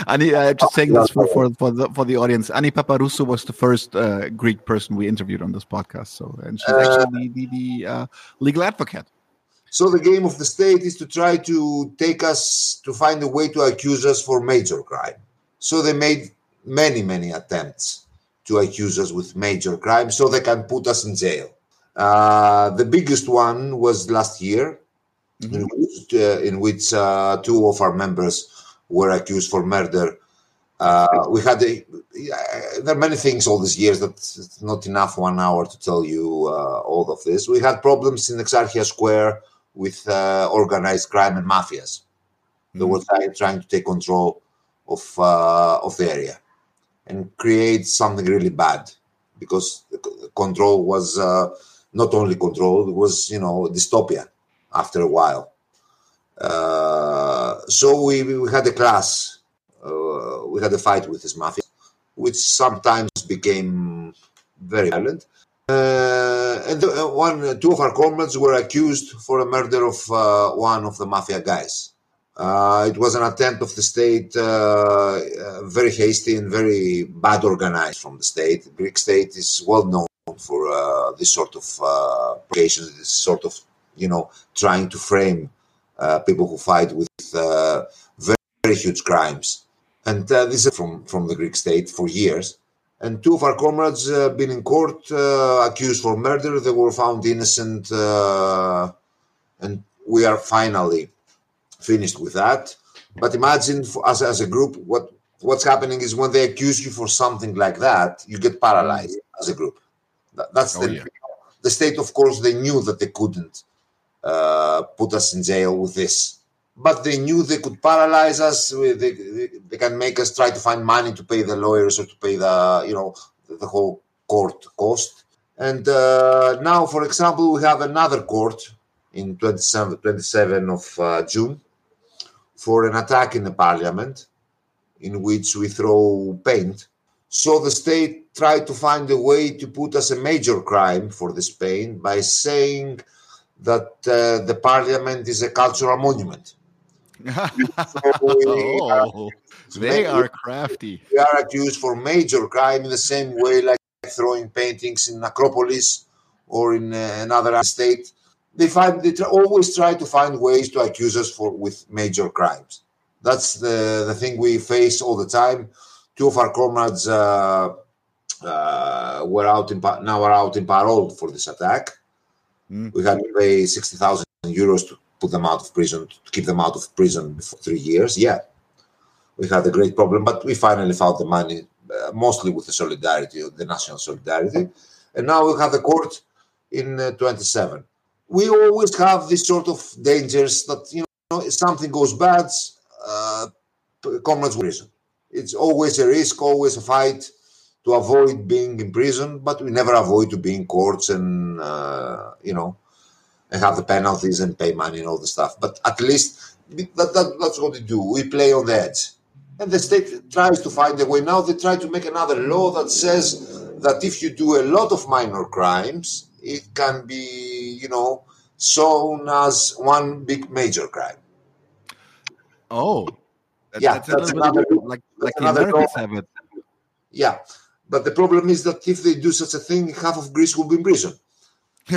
Ani, uh, just saying this for, for, for, the, for the audience. Annie Paparoussou was the first uh, Greek person we interviewed on this podcast. So, and she's uh, actually the, the, the uh, legal advocate. So the game of the state is to try to take us to find a way to accuse us for major crime. So they made many, many attempts to accuse us with major crime so they can put us in jail. Uh, the biggest one was last year, mm-hmm. in which, uh, in which uh, two of our members were accused for murder. Uh, we had a, there are many things all these years that it's not enough one hour to tell you uh, all of this. We had problems in Exarchia Square with uh, organized crime and mafias. Mm-hmm. They were trying, trying to take control of uh, of the area and create something really bad because control was uh, not only control; it was you know dystopia after a while. Uh, so we, we had a class, uh, we had a fight with this mafia, which sometimes became very violent. Uh, and uh, one, two of our comrades were accused for the murder of uh, one of the mafia guys. Uh, it was an attempt of the state, very hasty and very bad organized from the state. The Greek state is well known for this sort of uh, this sort of, you know, trying to frame uh, people who fight with uh, very, very, huge crimes. And uh, this is from, from the Greek state for years. And two of our comrades uh, been in court accused for murder. They were found innocent, and we are finally finished with that. But imagine for, as, as a group, what what's happening is when they accuse you for something like that, you get paralyzed as a group. That, that's oh, the, yeah. the state, of course, they knew that they couldn't uh, put us in jail with this. But they knew they could paralyze us. They, they, they, can make us try to find money to pay the lawyers or to pay the, you know, the whole court cost. And uh, now, for example, we have another court in 27, 27 of uh, June for an attack in the parliament in which we throw paint. So the state tried to find a way to put us a major crime for this paint by saying that uh, the parliament is a cultural monument. Oh, they are crafty. We are accused for major crime in the same way like throwing paintings in Acropolis or in uh, another state. They find they always try to find ways to accuse us for with major crimes. That's the the thing we face all the time. Two of our comrades uh, uh, were out in now are out in parole for this attack. Mm. We had to pay sixty thousand euros to put them out of prison to keep them out of prison for three years. Yeah, we had a great problem, but we finally found the money uh, mostly with the solidarity, the national solidarity. And now we have the court in uh, 27. We always have this sort of dangers that, you know, if something goes bad, uh, comrades prison. It's always a risk, always a fight to avoid being in prison, but we never avoid to be in courts and, uh, you know, and have the penalties and pay money and all the stuff. But at least that, that, that's what we do. We play on the edge and the state tries to find a way. Now they try to make another law that says that if you do a lot of minor crimes, it can be, you know, shown as one big major crime. Oh, that, yeah, that's, that's another, bit, like like the Americans have it. Yeah, but the problem is that if they do such a thing, half of Greece will be in prison.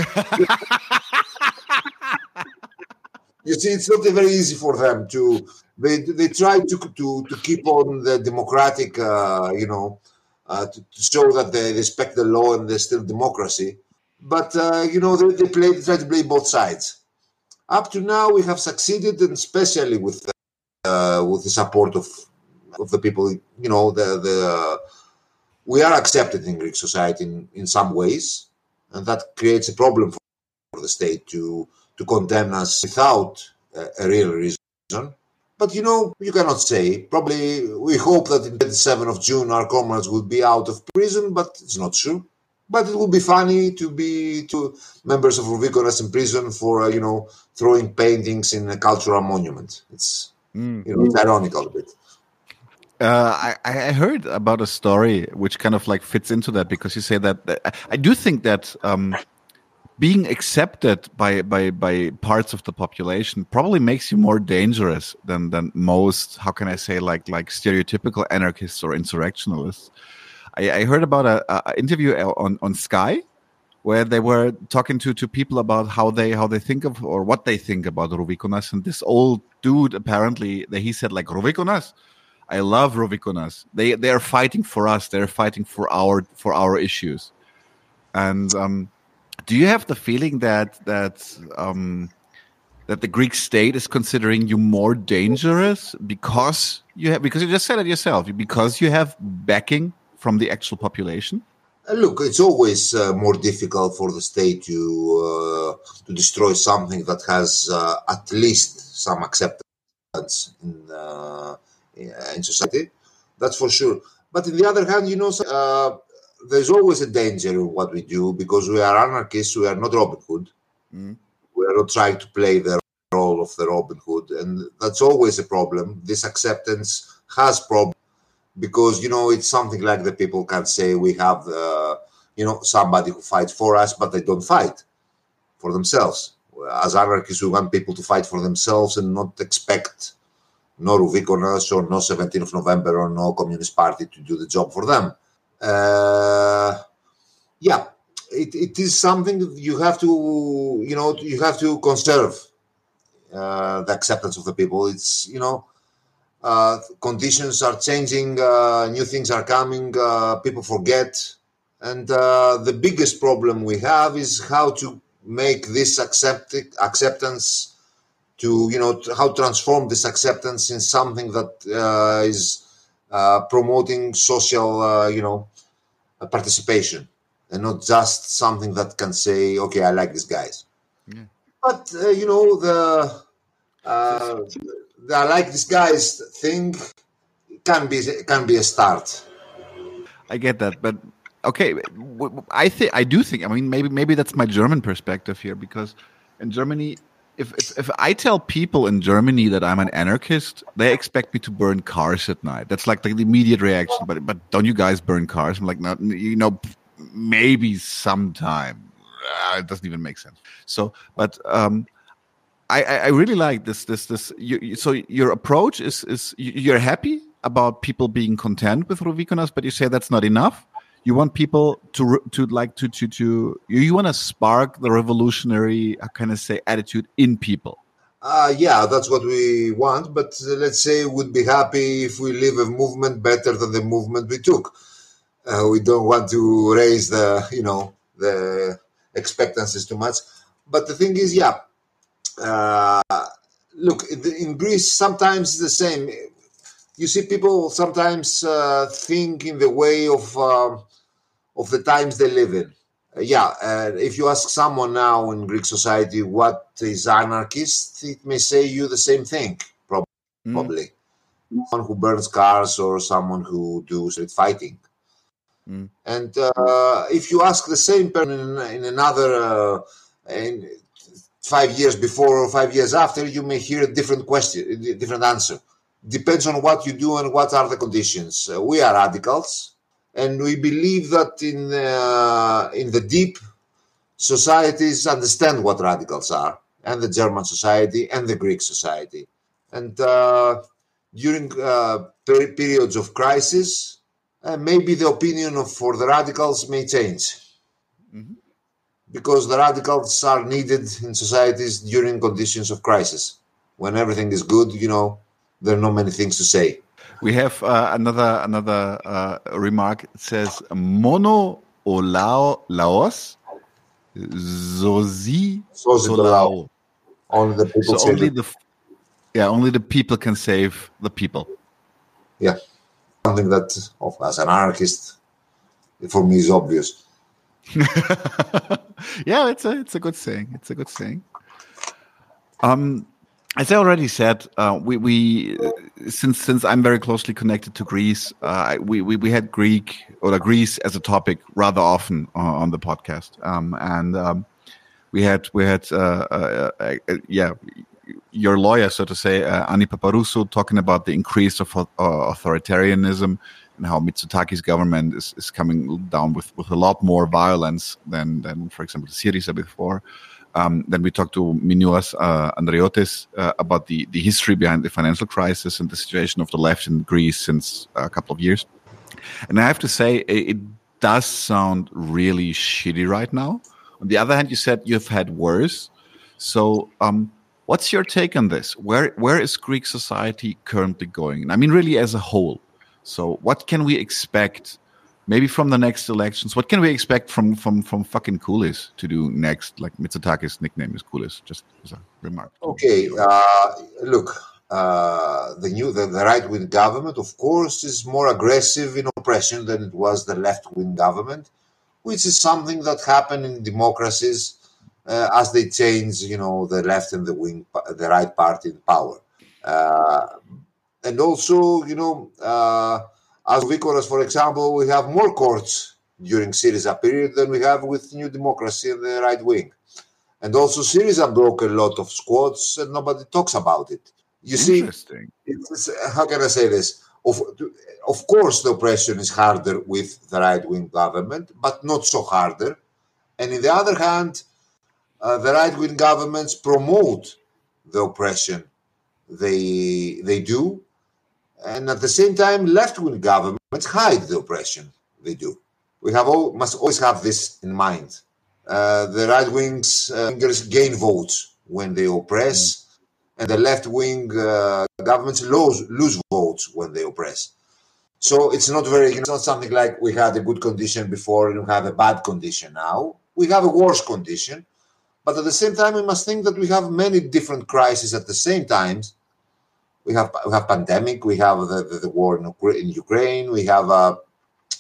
you see, it's not very easy for them to they they try to to to keep on the democratic, uh, you know, uh, to, to, show that they respect the law and there's still democracy. But uh, you know, they, they play they try to play both sides. Up to now, we have succeeded, and especially with uh, with the support of of the people. You know, the the we are accepted in Greek society in, in some ways, and that creates a problem for the state to to condemn us without a, a real reason. But you know, you cannot say. Probably we hope that in 27 of June our comrades will be out of prison, but it's not true. But it would be funny to be to members of Ruvikonas in prison for uh, you know throwing paintings in a cultural monument. It's mm. you know it's ironical a bit. Uh, I, I heard about a story which kind of like fits into that because you say that, that I do think that um, being accepted by, by, by parts of the population probably makes you more dangerous than, than most, how can I say, like, like stereotypical anarchists or insurrectionalists. I, I heard about a, a, interview on, on Sky where they were talking to, to people about how they, how they think of, or what they think about Ruvikonas. And this old dude, apparently, that he said like, Ruvikonas, I love Ruvikonas. They, they are fighting for us. They're fighting for our, for our issues. And, um, do you have the feeling that that um, that the Greek state is considering you more dangerous because you have because you just said it yourself because you have backing from the actual population? Uh, look, it's always uh, more difficult for the state to uh, to destroy something that has uh, at least some acceptance in, uh, in society. That's for sure. But on the other hand, you know, uh, there's always a danger in what we do because we are anarchists. We are not Robin Hood. Mm. We are not trying to play the role of the Robin Hood, and that's always a problem. This acceptance has problems because you know it's something like the people can say we have uh, you know somebody who fights for us, but they don't fight for themselves. As anarchists, we want people to fight for themselves and not expect no Ruvikonas or no 17th of November or no Communist Party to do the job for them yeah, it, it is something you have to, you know, you have to conserve uh, the acceptance of the people. It's, you know, uh, conditions are changing, uh, new things are coming, uh, people forget. And uh, the biggest problem we have is how to make this accept- acceptance to you know how to transform this acceptance in something that uh, is uh, promoting social uh, you know participation and not just something that can say okay i like these guys yeah. but uh, you know the uh, the i like these guys thing can be can be a start i get that but okay i think i do think i mean maybe maybe that's my german perspective here because in germany if, if, if I tell people in Germany that I'm an anarchist, they expect me to burn cars at night. That's like the immediate reaction. But but don't you guys burn cars? I'm like, not you know, maybe sometime. Uh, it doesn't even make sense. So, but um, I I really like this this this. You, so your approach is is you're happy about people being content with Ruvikonas, but you say that's not enough you want people to to like to to to you want to spark the revolutionary how can I say attitude in people. Uh, yeah, that's what we want. But uh, let's say we'd be happy if we leave a movement better than the movement we took. Uh, we don't want to raise the you know the expectancies too much. But the thing is, yeah. Uh, look, in Greece, sometimes it's the same. You see, people sometimes uh, think in the way of um, of the times they live in. Uh, yeah, uh, if you ask someone now in Greek society what is anarchist, it may say you the same thing, prob- mm. probably. Someone who burns cars or someone who do street fighting. Mm. And uh, if you ask the same person in, in another, uh, in five years before or five years after, you may hear a different question, a different answer. Depends on what you do and what are the conditions. Uh, we are radicals and we believe that in uh, in the deep societies understand what radicals are and the german society and the greek society. And uh, during uh, per- periods of crisis uh, maybe the opinion of, for the radicals may change. Mm-hmm. because the radicals are needed in societies during conditions of crisis. When everything is good you know there are not many things to say we have uh, another another uh, remark. It says mono o lao, laos zozi solao. Only the people. So only the yeah, only the people can save the people. Yeah, something that, as an anarchist, for me is obvious. yeah, it's a it's a good saying. It's a good saying. Um, as I already said, uh, we, we since since I'm very closely connected to Greece, uh, we, we we had Greek or Greece as a topic rather often uh, on the podcast, um, and um, we had we had uh, uh, uh, yeah your lawyer, so to say, Anni Paparoussou, talking about the increase of authoritarianism and how Mitsotakis' government is, is coming down with, with a lot more violence than than, for example, Syriza before. Um, then we talked to Minouas uh, Andreotis uh, about the, the history behind the financial crisis and the situation of the left in Greece since a couple of years. And I have to say, it, it does sound really shitty right now. On the other hand, you said you've had worse. So, um, what's your take on this? Where where is Greek society currently going? I mean, really as a whole. So, what can we expect maybe from the next elections, what can we expect from from from fucking Koulis to do next? Like Mitsotakis' nickname is Koulis, just as a remark. Okay, uh, look, uh, the new the, the right wing government, of course, is more aggressive in oppression than it was the left wing government, which is something that happened in democracies uh, as they change, you know, the left and the wing, the right party in power, uh, and also, you know uh, as Vikoras, for example, we have more courts during Syriza period than we have with New Democracy and the right wing. And also Syriza broke a lot of squads and nobody talks about it. You see, how can I say this? Of, of course, the oppression is harder with the right wing government, but not so harder. And in the other hand, uh, the right wing governments promote the oppression they they do and at the same time, left-wing governments hide the oppression they do. We have all, must always have this in mind. Uh, the right wings uh, gain votes when they oppress, mm. and the left wing uh, governments lose, lose votes when they oppress. So it's not very, it's not something like we had a good condition before and we have a bad condition now. We have a worse condition, But at the same time, we must think that we have many different crises at the same time. We have we have pandemic, we have the, the, the war in, in, Ukraine, we have uh,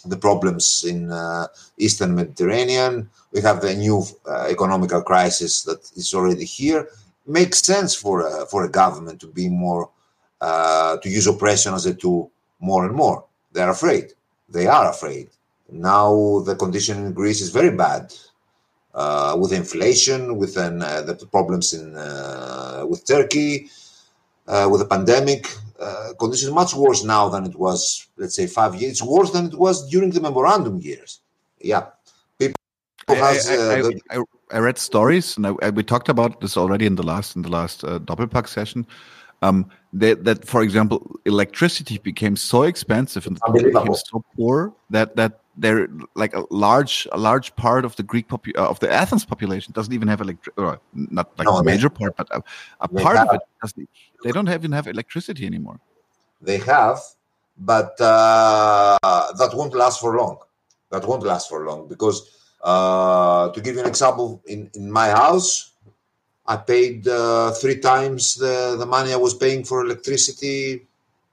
the problems in uh, Eastern Mediterranean, we have the new uh, economical crisis that is already here. Makes sense for a, for a government to be more uh, to use oppression as a tool more and more. They're afraid. They are afraid. Now the condition in Greece is very bad uh, with inflation, with an, uh, the problems in with Turkey, uh, with the pandemic. Uh, conditions much worse now than it was, let's say, five years. It's worse than it was during the memorandum years. Yeah, people. Has, I, I, the, I, I, read stories, and we talked about this already in the last in the last uh, Doppelpack session. Um, that, that, for example, electricity became so expensive and became so poor that that they're like a large a large part of the Greek popu- uh, of the Athens population doesn't even have electricity, not like no, a major they, part, but a, a part have. of it doesn't. They don't even have electricity anymore. They have, but uh, that won't last for long. That won't last for long because, uh, to give you an example, in in my house, I paid uh, three times the the money I was paying for electricity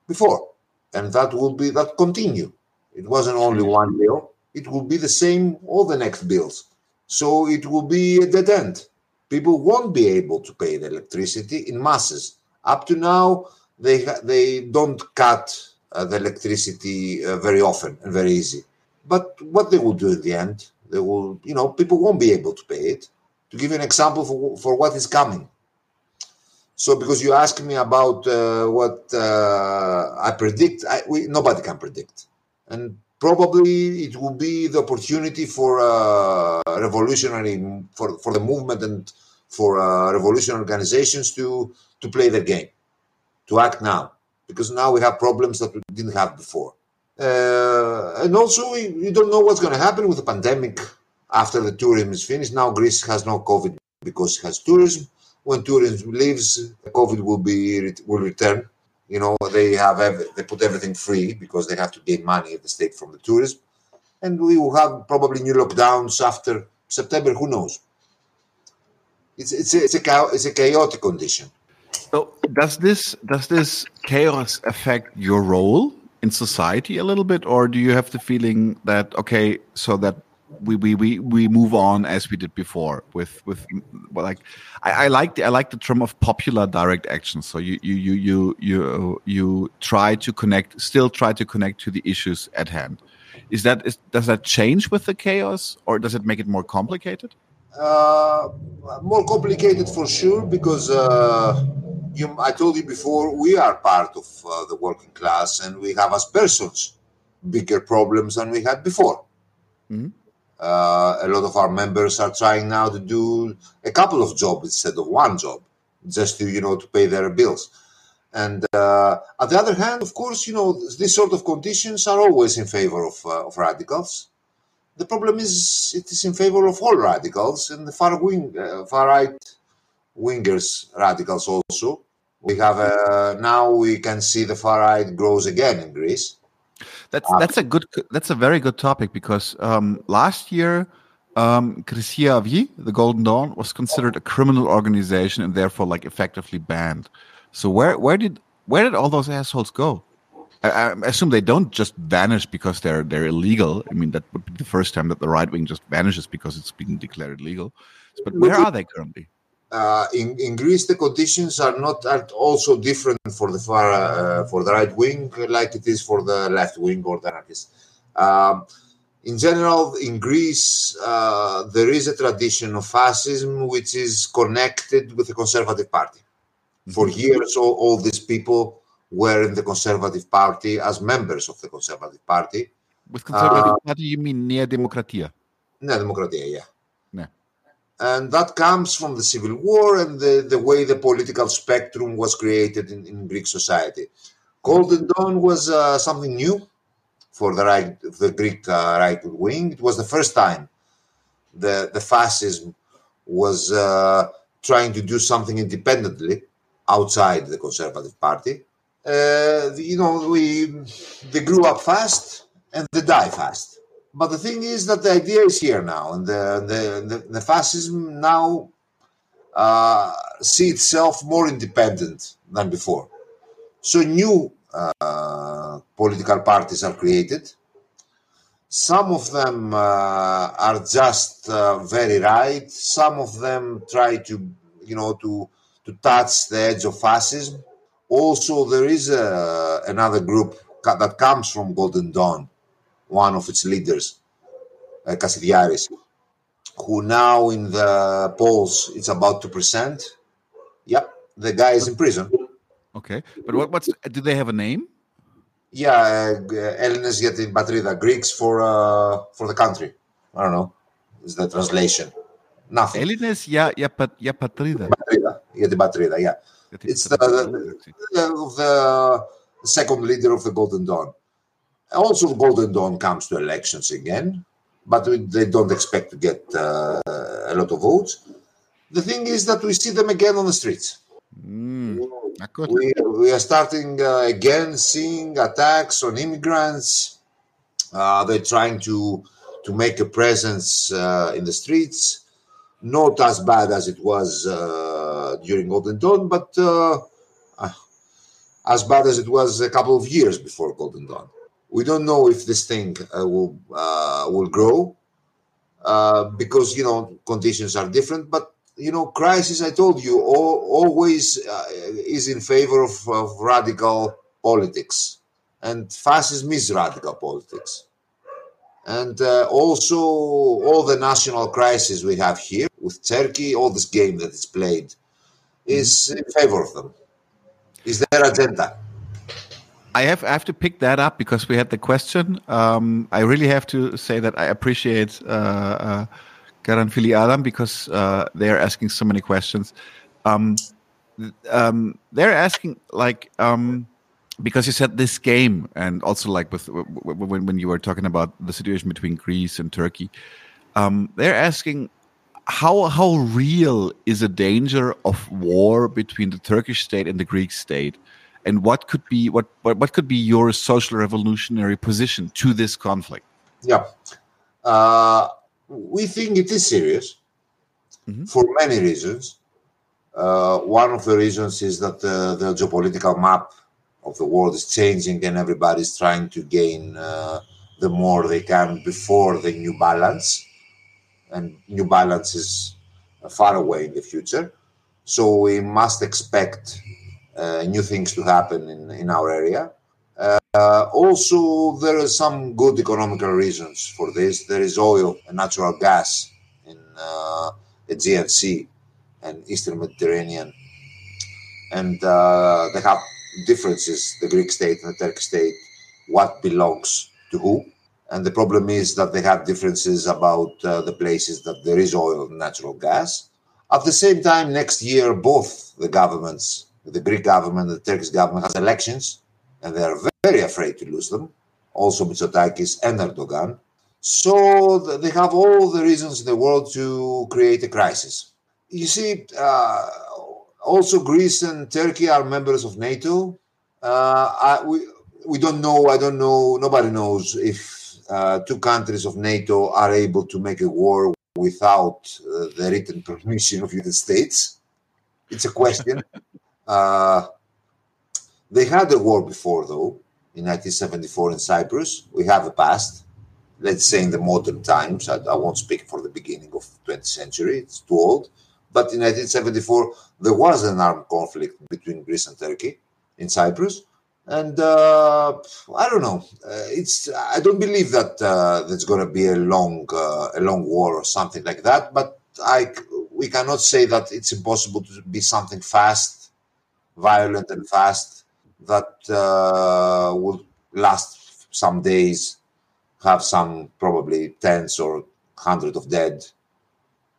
before, and that will be that continue it wasn't only one bill. It will be the same all the next bills. So it will be a dead end. People won't be able to pay the electricity in masses. Up to now, they they don't cut uh, the electricity uh, very often and very easy. But what they will do in the end, they will, you know, people won't be able to pay it. To give you an example for, for what is coming. So, because you asked me about uh, what uh, I predict, I, we, nobody can predict and probably it will be the opportunity for uh, revolutionary for, for the movement and for uh, revolution organizations to to play the game to act now. Because now we have problems that we didn't have before. Uh, and also we don't know what's going to happen with the pandemic after the tourism is finished. Now greece has no covid because it has tourism. When tourism leaves covid will be will return you know they have every, they put everything free because they have to gain money at the state from the tourism and we will have probably new lockdowns after september who knows? It's it's a, it's a, it's a chaotic condition. So does this does this chaos affect your role in society a little bit or do you have the feeling that okay so that we, we we we move on as we did before with with well, like I, I like the I like the term of popular direct action. So you you you you you you try to connect, still try to connect to the issues at hand. Is that is, does that change with the chaos, or does it make it more complicated? Uh, more complicated for sure because uh, you, I told you before we are part of uh, the working class and we have as persons bigger problems than we had before. Mm -hmm. Uh, a lot of our members are trying now to do a couple of jobs instead of one job, just to you know to pay their bills. And uh, on the other hand, of course, you know these sort of conditions are always in favor of, uh, of radicals. The problem is it is in favor of all radicals and the far wing, uh, far right wingers radicals also. We have uh, now we can see the far right grows again in Greece that's um, that's a good that's a very good topic because um, last year um, Vie, the Golden Dawn, was considered a criminal organization and therefore like effectively banned. So where where did where did all those assholes go? I, I, assume they don't just vanish because they're they're illegal. I mean that would be the first time that the right wing just vanishes because it's being declared illegal. But where are they currently? Uh, in, in Greece, the conditions are not are also different for the far uh, for the right wing, like it is for the left wing or the anarchists. Um, in general, in Greece, uh, there is a tradition of fascism which is connected with the Conservative Party. Mm-hmm. For years, all, all these people were in the Conservative Party as members of the Conservative Party. With Conservative uh, Party, you mean Nea Demokratia? Nea Demokratia, yeah and that comes from the civil war and the, the way the political spectrum was created in, in Greek society. Golden Dawn was uh, something new for the right, the Greek uh, right wing. It was the first time the the fascism was uh, trying to do something independently outside the Conservative Party. Uh, you know, we they grew up fast and they die fast. But the thing is that the idea is here now, and the the, the, the fascism now uh, see itself more independent than before. So new uh, political parties are created. Some of them uh, are just uh, very right. Some of them try to, you know, to to touch the edge of fascism. Also, there is a, another group that comes from Golden Dawn, one of its leaders, uh, Kasidiaris, who now in the polls it's about two percent. Yep, the guy is in prison. Okay, but what, what's do they have a name? Yeah, uh, Έλληνες για την πατρίδα, Greeks for uh, for the country. I don't know. Is the translation? Nothing. Έλληνες για, για, για πατρίδα. Πατρίδα, για την πατρίδα, yeah. It's the, the, the, the second leader of the Golden Dawn. Also, Golden Dawn comes to elections again, but they don't expect to get uh, a lot of votes. The thing is that we see them again on the streets. Mm, we, we are starting uh, again seeing attacks on immigrants. Uh, they're trying to to make a presence uh, in the streets, not as bad as it was uh, during Golden Dawn, but uh, as bad as it was a couple of years before Golden Dawn. We don't know if this thing uh, will will grow because you know conditions are different, but you know, crisis, I told you, all, always uh, is in favor of, of, radical politics. And fascism is radical politics. And uh, also, all the national crisis we have here with Turkey, all this game that is played, is in favor of them, is their agenda. I have I have to pick that up because we had the question. Um, I really have to say that I appreciate uh, uh Adam because uh, they're asking so many questions. Um, um, they're asking like um, because you said this game, and also like with when when you were talking about the situation between Greece and Turkey, um, they're asking how how real is a danger of war between the Turkish state and the Greek state, and what could be what what, could be your social revolutionary position to this conflict? Yeah. Uh, we think it is serious mm-hmm. for many reasons. Uh, one of the reasons is that uh, the geopolitical map of the world is changing and everybody's trying to gain uh, the more they can before the new balance. And new balance is far away in the future. So we must expect new things to happen in, in our area. Uh, also, there are some good economical reasons for this. There is oil and natural gas in uh, the Aegean Sea and Eastern Mediterranean, and uh, they have differences. The Greek state and the Turkish state, what belongs to who, and the problem is that they have differences about uh, the places that there is oil and natural gas. At the same time, next year, both the governments, the Greek government the Turkish government, has elections and they are very afraid to lose them, also Mitsotakis and Erdogan. So they have all the reasons in the world to create a crisis. You see, uh, also Greece and Turkey are members of NATO. Uh, I, we, we don't know, I don't know, nobody knows if uh, two countries of NATO are able to make a war without uh, the written permission of the United States. It's a question. Uh, they had a war before, though, in 1974 in Cyprus. We have a past, let's say in the modern times. I, I won't speak for the beginning of the 20th century, it's too old. But in 1974, there was an armed conflict between Greece and Turkey in Cyprus. And uh, I don't know. Uh, it's I don't believe that uh, there's going to be a long uh, a long war or something like that. But I we cannot say that it's impossible to be something fast, violent, and fast that uh, last some days, have some probably tens or hundred of dead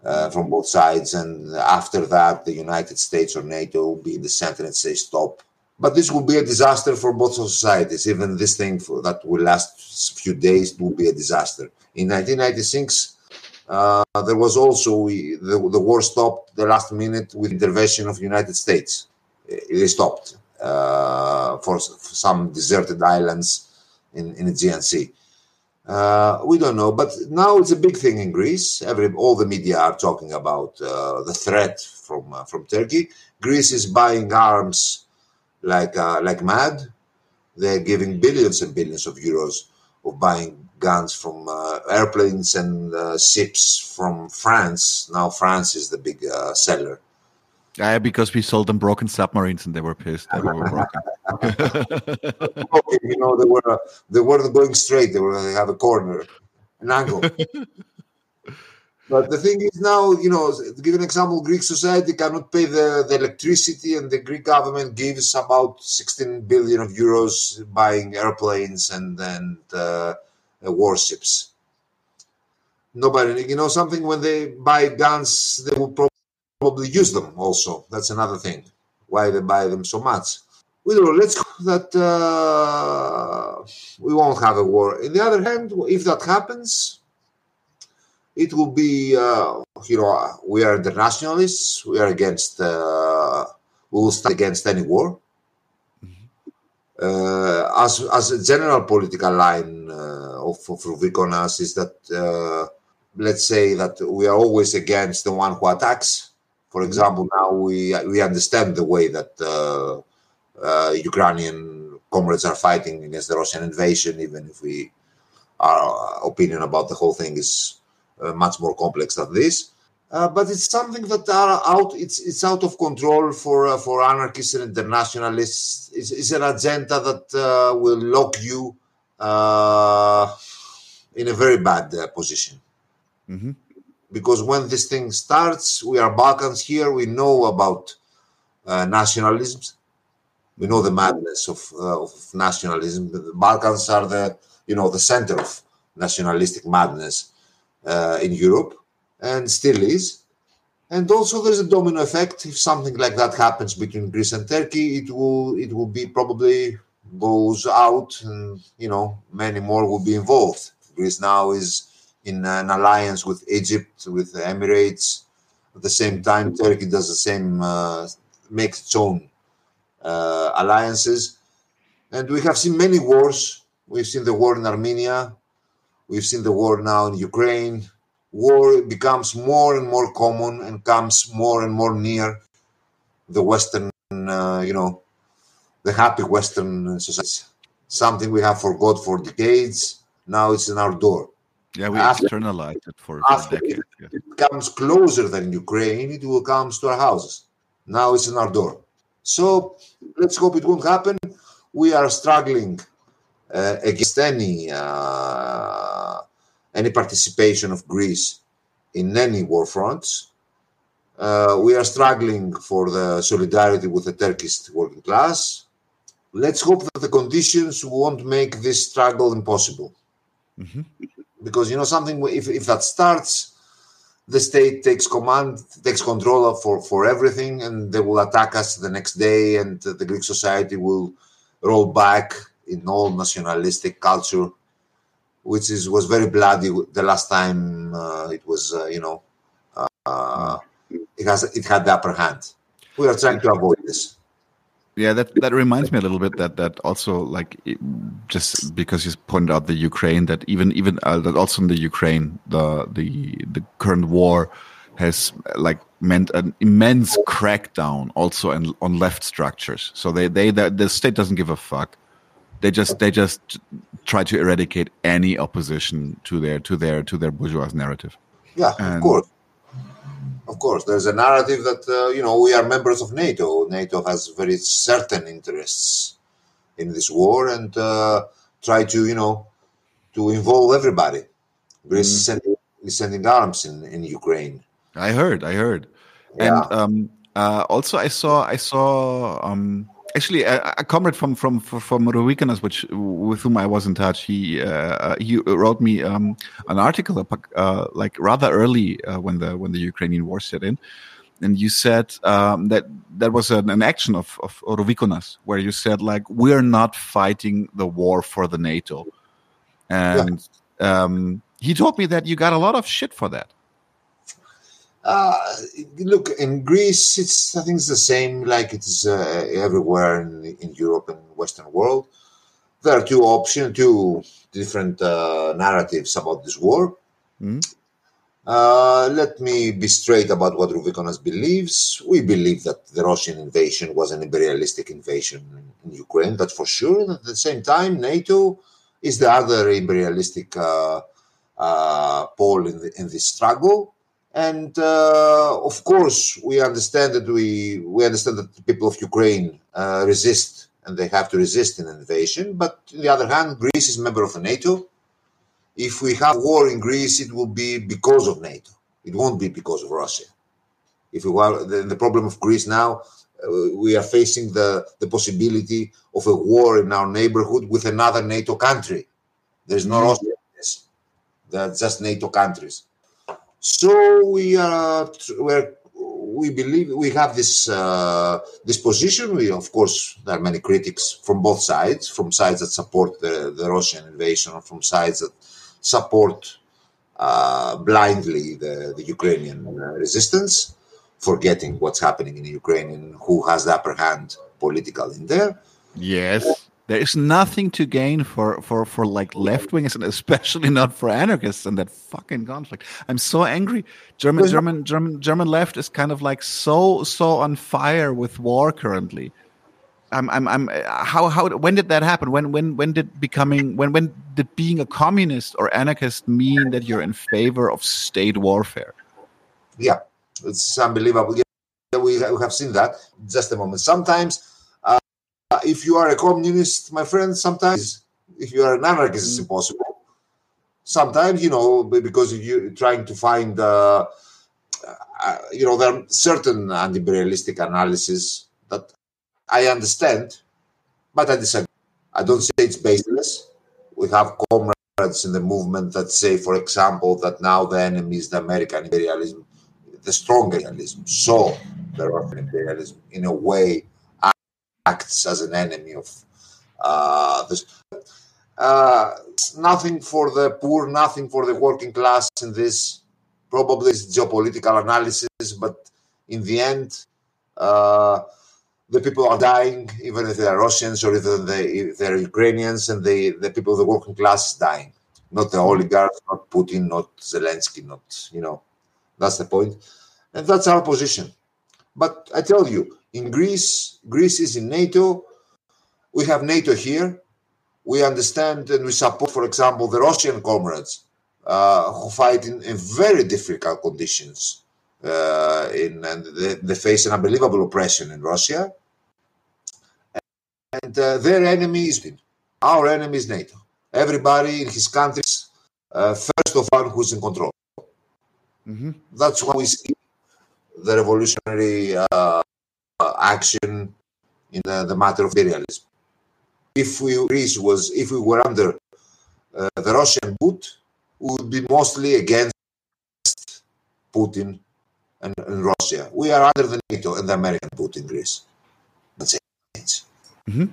uh, from both sides, and after that, the United States or NATO will be in the center and say stop. But this will be a disaster for both societies. Even this thing for, that will last a few days will be a disaster. In 1996, uh, there was also the, the war stopped the last minute with intervention of the United States. They stopped uh, for, for, some deserted islands in, in the Sea. Uh, we don't know, but now it's a big thing in Greece. Every all the media are talking about uh, the threat from uh, from Turkey. Greece is buying arms like uh, like mad. They're giving billions and billions of euros of buying guns from uh, airplanes and ships from France. Now France is the big seller. Yeah, because we sold them broken submarines and they were pissed. They were broken. you know, they were they weren't going straight. They were they have a corner, an angle. but the thing is now, you know, to give an example, Greek society cannot pay the, the electricity, and the Greek government gives about 16 billion of euros buying airplanes and and uh, warships. Nobody, you know, something when they buy guns, they will probably probably use them also. That's another thing. Why they buy them so much. We don't. Let's that uh, we won't have a war. On the other hand, if that happens, it will be uh, you know we are the nationalists. We are against. Uh, we will stand against any war. Uh, as as a general political line uh, of, of Ruvikonas is that uh, let's say that we are always against the one who attacks for example, now we we understand the way that uh, uh, Ukrainian comrades are fighting against the Russian invasion, even if we our opinion about the whole thing is uh, much more complex than this. Uh, but it's something that are out. It's it's out of control for uh, for anarchists and internationalists. It's, it's an agenda that uh, will lock you in a very bad position. Mm-hmm because when this thing starts, we are Balkans here. We know about uh, nationalisms. We know the madness of, uh, of nationalism. The Balkans are the you know the center of nationalistic madness uh, in Europe, and still is. And also, there's a domino effect. If something like that happens between Greece and Turkey, it will it will be probably goes out, and you know many more will be involved. Greece now is in an alliance with Egypt, with the Emirates. At the same time, Turkey does the same, uh, makes its own uh, alliances. And we have seen many wars. We've seen the war in Armenia. We've seen the war now in Ukraine. War becomes more and more common and comes more and more near the Western, uh, you know, the happy Western society. Something we have forgot for decades. Now it's in our door. Yeah, we after, externalized it for, for decades. It, yeah. it comes closer than Ukraine, it will come to our houses. Now it's in our door. So let's hope it won't happen. We are struggling uh, against any uh, any participation of Greece in any war fronts. Uh, we are struggling for the solidarity with the Turkish working class. Let's hope that the conditions won't make this struggle impossible. Mm-hmm because you know something if, if that starts the state takes command takes control of for for everything and they will attack us the next day and the greek society will roll back in all nationalistic culture which is was very bloody the last time uh, it was uh, you know uh, it has it had the upper hand. We are trying to avoid this yeah, that that reminds me a little bit that that also like just because you pointed out the Ukraine that even even uh, that also in the Ukraine the the the current war has like meant an immense crackdown also in, on left structures. So they they the, the state doesn't give a fuck. They just they just try to eradicate any opposition to their to their to their bourgeois narrative. Yeah, and, of course of course, there's a narrative that uh, you know we are members of NATO. NATO has very certain interests in this war and uh, try to you know to involve everybody. Greece mm. is, sending, is sending arms in, in Ukraine. I heard, I heard, yeah. and um, uh, also I saw I saw um, actually a, a, comrade from from from Ruvikonas, which with whom I was in touch, he uh, he wrote me um, an article uh, like rather early uh, when the when the Ukrainian war set in, and you said um, that that was an, an action of of Ruvikonas where you said like we're not fighting the war for the NATO, and yeah. um, he told me that you got a lot of shit for that. Uh, look, in Greece, it's I think it's the same like it is uh, everywhere in, in Europe and Western world. there are two options, two different uh, narratives about this war. Uh, let me be straight about what Ruvikonas believes. We believe that the Russian invasion was an imperialistic invasion in Ukraine, that's for sure. At the same time, NATO is the other imperialistic uh, uh, pole in, the, in this struggle. And uh, of course, we understand that we we understand that the people of Ukraine uh, resist and they have to resist an invasion. But on the other hand, Greece is a member of NATO. If we have war in Greece, it will be because of NATO. It won't be because of Russia. If we have the, the problem of Greece now, uh, we are facing the, the possibility of a war in our neighborhood with another NATO country. There's no mm-hmm. Russia. They're just NATO countries. So we are we're, we believe we have this uh, this position. We of course there are many critics from both sides, from sides that support the, the Russian invasion, or from sides that support uh, blindly the, the Ukrainian uh, resistance, forgetting what's happening in Ukraine and who has the upper hand political in there. Yes there is nothing to gain for for for like left wingers and especially not for anarchists in that fucking conflict. I'm so angry. German German German German left is kind of like so so on fire with war currently. I'm I'm I'm how how when did that happen? When when when did becoming when when did being a communist or anarchist mean that you're in favor of state warfare? Yeah, it's unbelievable. Yeah, we have seen that. Just a moment. Sometimes if you are a communist, my friend, sometimes if you are an anarchist, it's mm. impossible. Sometimes, you know, because you're trying to find, uh, uh, you know, there are certain anti-imperialistic analysis that I understand, but I disagree. I don't say it's baseless. We have comrades in the movement that say, for example, that now the enemy is the American imperialism, the strong imperialism. So the Russian imperialism, in a way, acts as an enemy of uh, this. Uh, nothing for the poor, nothing for the working class in this. Probably it's geopolitical analysis, but in the end, uh, the people are dying, even if they are Russians or if they, they're Ukrainians, and the, the people of the working class is dying. Not the oligarchs, not Putin, not Zelensky, not, you know, that's the point. And that's our position. But I tell you, in Greece, Greece is in NATO. We have NATO here. We understand and we support, for example, the Russian comrades uh, who fight in, in, very difficult conditions. Uh, in and they, they, face an unbelievable oppression in Russia, and uh, their enemy is our enemy is NATO. Everybody in his countries, uh, first of all, who's in control. Mm-hmm. That's why we see the revolutionary uh, action in the, the, matter of imperialism. If we Greece was if we were under uh, the Russian boot, we would be mostly against Putin and, and, Russia. We are under the NATO and the American boot in Greece. That's it. Mm-hmm.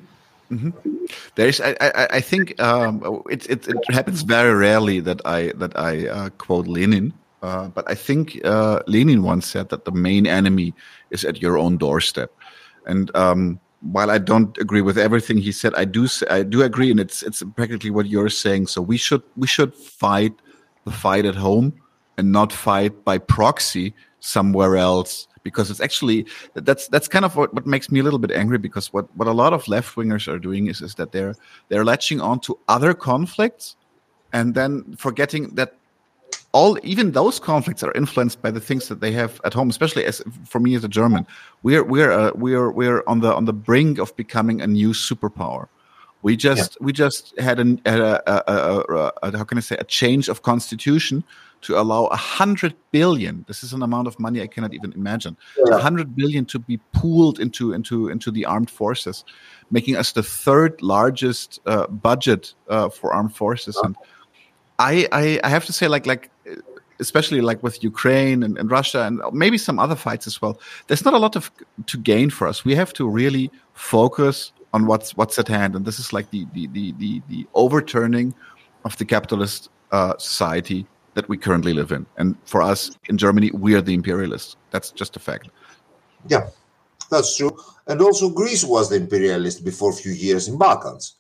Mm-hmm. There's, I, I, I think um, it, it, it happens very rarely that I that I uh, quote Lenin uh, but I think uh, Lenin once said that the main enemy is at your own doorstep. And um, while I don't agree with everything he said, I do I do agree, and it's it's practically what you're saying. So we should we should fight the fight at home and not fight by proxy somewhere else because it's actually that's that's kind of what, what makes me a little bit angry because what, what a lot of left wingers are doing is is that they're they're latching on to other conflicts and then forgetting that all even those conflicts are influenced by the things that they have at home especially as for me as a german we're we're uh, we're we're on the on the brink of becoming a new superpower we just yeah. we just had, an, had a, a, a, a, how can i say a change of constitution to allow a hundred billion this is an amount of money i cannot even imagine a yeah. hundred billion to be pooled into into into the armed forces making us the third largest uh, budget uh, for armed forces and I, I, I have to say like like especially like with Ukraine and, and, Russia and maybe some other fights as well. There's not a lot of to gain for us. We have to really focus on what's what's at hand, and this is like the the the the, the overturning of the capitalist uh, society that we currently live in. And for us in Germany, we are the imperialists. That's just a fact. Yeah, that's true. And also Greece was the imperialist before a few years in Balkans.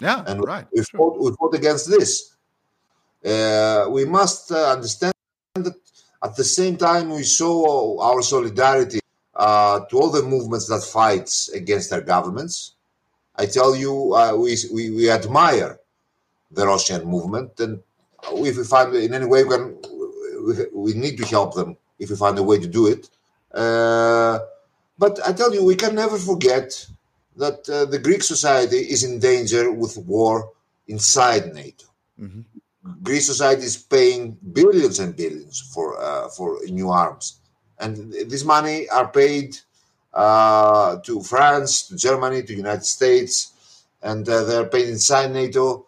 Yeah, and right. We, fought, we fought against this. Uh, we must uh, understand that at the same time we show our solidarity uh, to all the movements that fights against their governments. I tell you, uh, we, we, we admire the Russian movement, and if we find in any way we, can, we, we need to help them if we find a way to do it. Uh, but I tell you, we can never forget that uh, the Greek society is in danger with war inside NATO. Mm-hmm. Greek society is paying billions and billions for uh, for new arms, and this money are paid uh, to France, to Germany, to United States, and uh, they're paid inside NATO.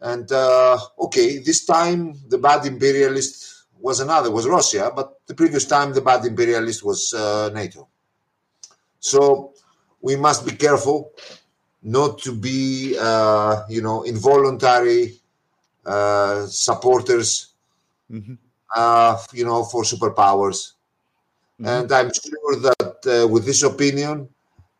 And uh, okay, this time the bad imperialist was another, was Russia, but the previous time the bad imperialist was uh, NATO. So we must be careful not to be, uh, you know, involuntary uh, supporters, mm-hmm. uh, you know, for superpowers. Mm-hmm. And I'm sure that uh, with this opinion,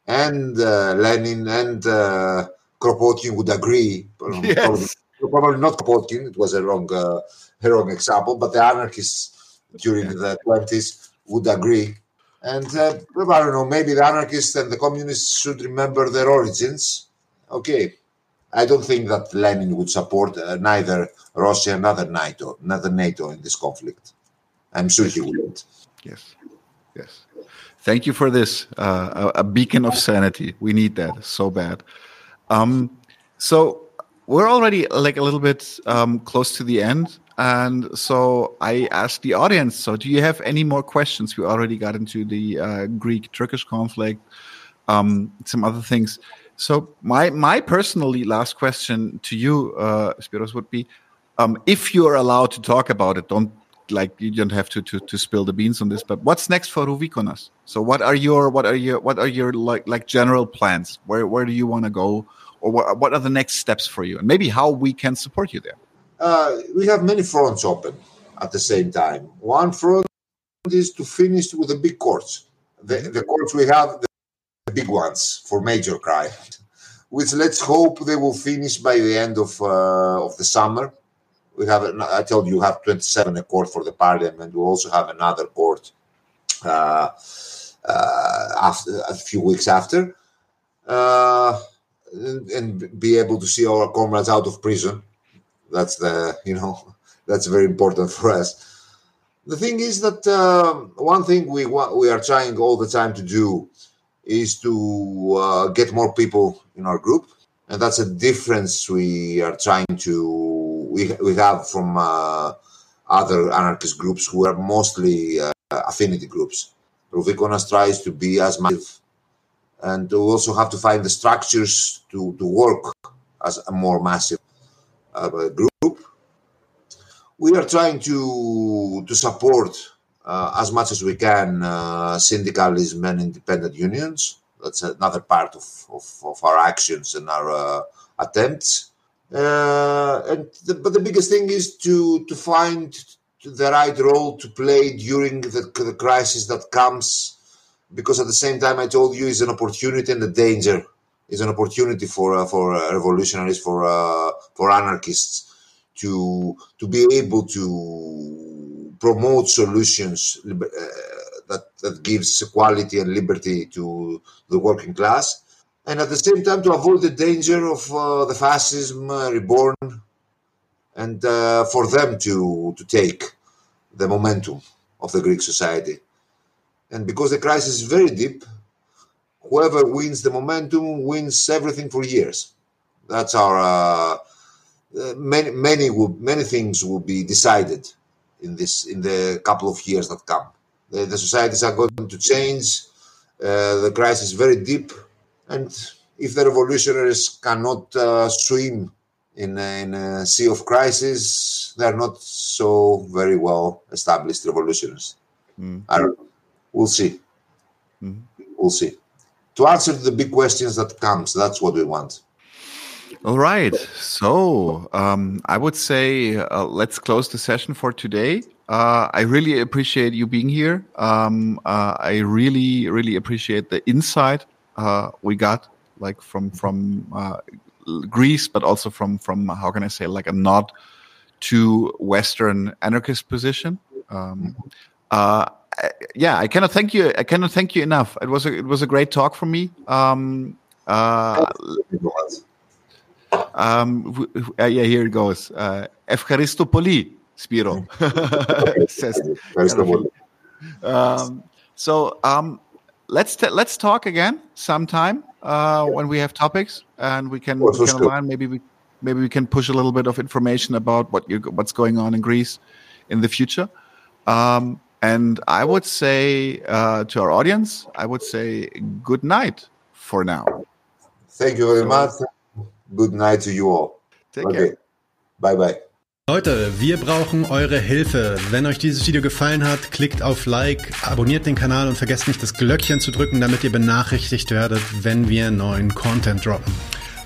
and uh, Lenin and uh, Kropotkin would agree. Yes. Probably, probably, not Kropotkin; it was a wrong, uh, a wrong example. But the anarchists during the twenties would agree. And uh, I don't know, maybe the anarchists and the communists should remember their origins. Okay, I don't think that Lenin would support uh, neither Russia nor NATO, neither NATO in this conflict. I'm sure he wouldn't. Yes, yes. Thank you for this, uh, a, a, beacon of sanity. We need that so bad. Um, so we're already like a little bit um, close to the end, and so I asked the audience. So, do you have any more questions? We already got into the uh, Greek-Turkish conflict, um, some other things. So my my personally last question to you, uh, Spiros, would be, um, if you're allowed to talk about it, don't like you don't have to, to to spill the beans on this. But what's next for Ruvikonas? So what are your what are your what are your like like general plans? Where where do you want to go, or what what are the next steps for you, and maybe how we can support you there? Uh, we have many fronts open at the same time. One front is to finish with the big courts. The, the courts we have, big ones for major crimes, which let's hope they will finish by the end of uh, of the summer. We have, I told you, have 27 a court for the parliament. We also have another court uh, uh, after a few weeks after, uh, and, and, be able to see our comrades out of prison. That's the you know that's very important for us. The thing is that um, one thing we want, we are trying all the time to do is to uh, get more people in our group. And that's a difference we are trying to we, we have from uh, other anarchist groups who are mostly uh, affinity groups. Ruvikonas tries to be as massive and we also have to find the structures to, to work as a more massive uh, group. We are trying to to support as much as we can uh, syndicalism and independent unions. That's another part of, of, of our actions and our uh, attempts. Uh, and the, but the biggest thing is to to find the right role to play during the, the crisis that comes, because at the same time I told you is an opportunity and a danger. Is an opportunity for uh, for uh, revolutionaries, for for anarchists to to be able to promote solutions uh, that that gives equality and liberty to the working class, and at the same time to avoid the danger of uh, the fascism uh, reborn, and uh, for them to to take the momentum of the Greek society, and because the crisis is very deep, whoever wins the momentum wins everything for years. That's our uh, uh, many many many things will be decided in this in the couple of years that come. The, the societies are going to change. Uh, the crisis is very deep, and if the revolutionaries cannot uh, swim in a, in a sea of crisis, they are not so very well established revolutionaries. Mm. I don't know. We'll see. Mm. We'll see. To answer the big questions that comes, that's what we want. All right. So um, I would say uh, let's close the session for today. Uh, I really appreciate you being here. Um, uh, I really, really appreciate the insight uh, we got, like from from uh, Greece, but also from from how can I say like a nod to Western anarchist position. Um, uh, yeah, I cannot thank you. I cannot thank you enough. It was a, it was a great talk for me. Um, uh, um, uh, yeah, here it goes. Uh, Evcharistopoli, Spiro. Says, um, so um, let's let's talk again sometime uh, when we have topics and we can, we can align. Maybe we maybe we can push a little bit of information about what you what's going on in Greece in the future. Um, and I would say uh, to our audience, I would say good night for now. Thank you very so, much. Good night to you all. Take okay. care. Bye bye. Leute, wir brauchen eure Hilfe. Wenn euch dieses Video gefallen hat, klickt auf Like, abonniert den Kanal und vergesst nicht das Glöckchen zu drücken, damit ihr benachrichtigt werdet, wenn wir neuen Content droppen.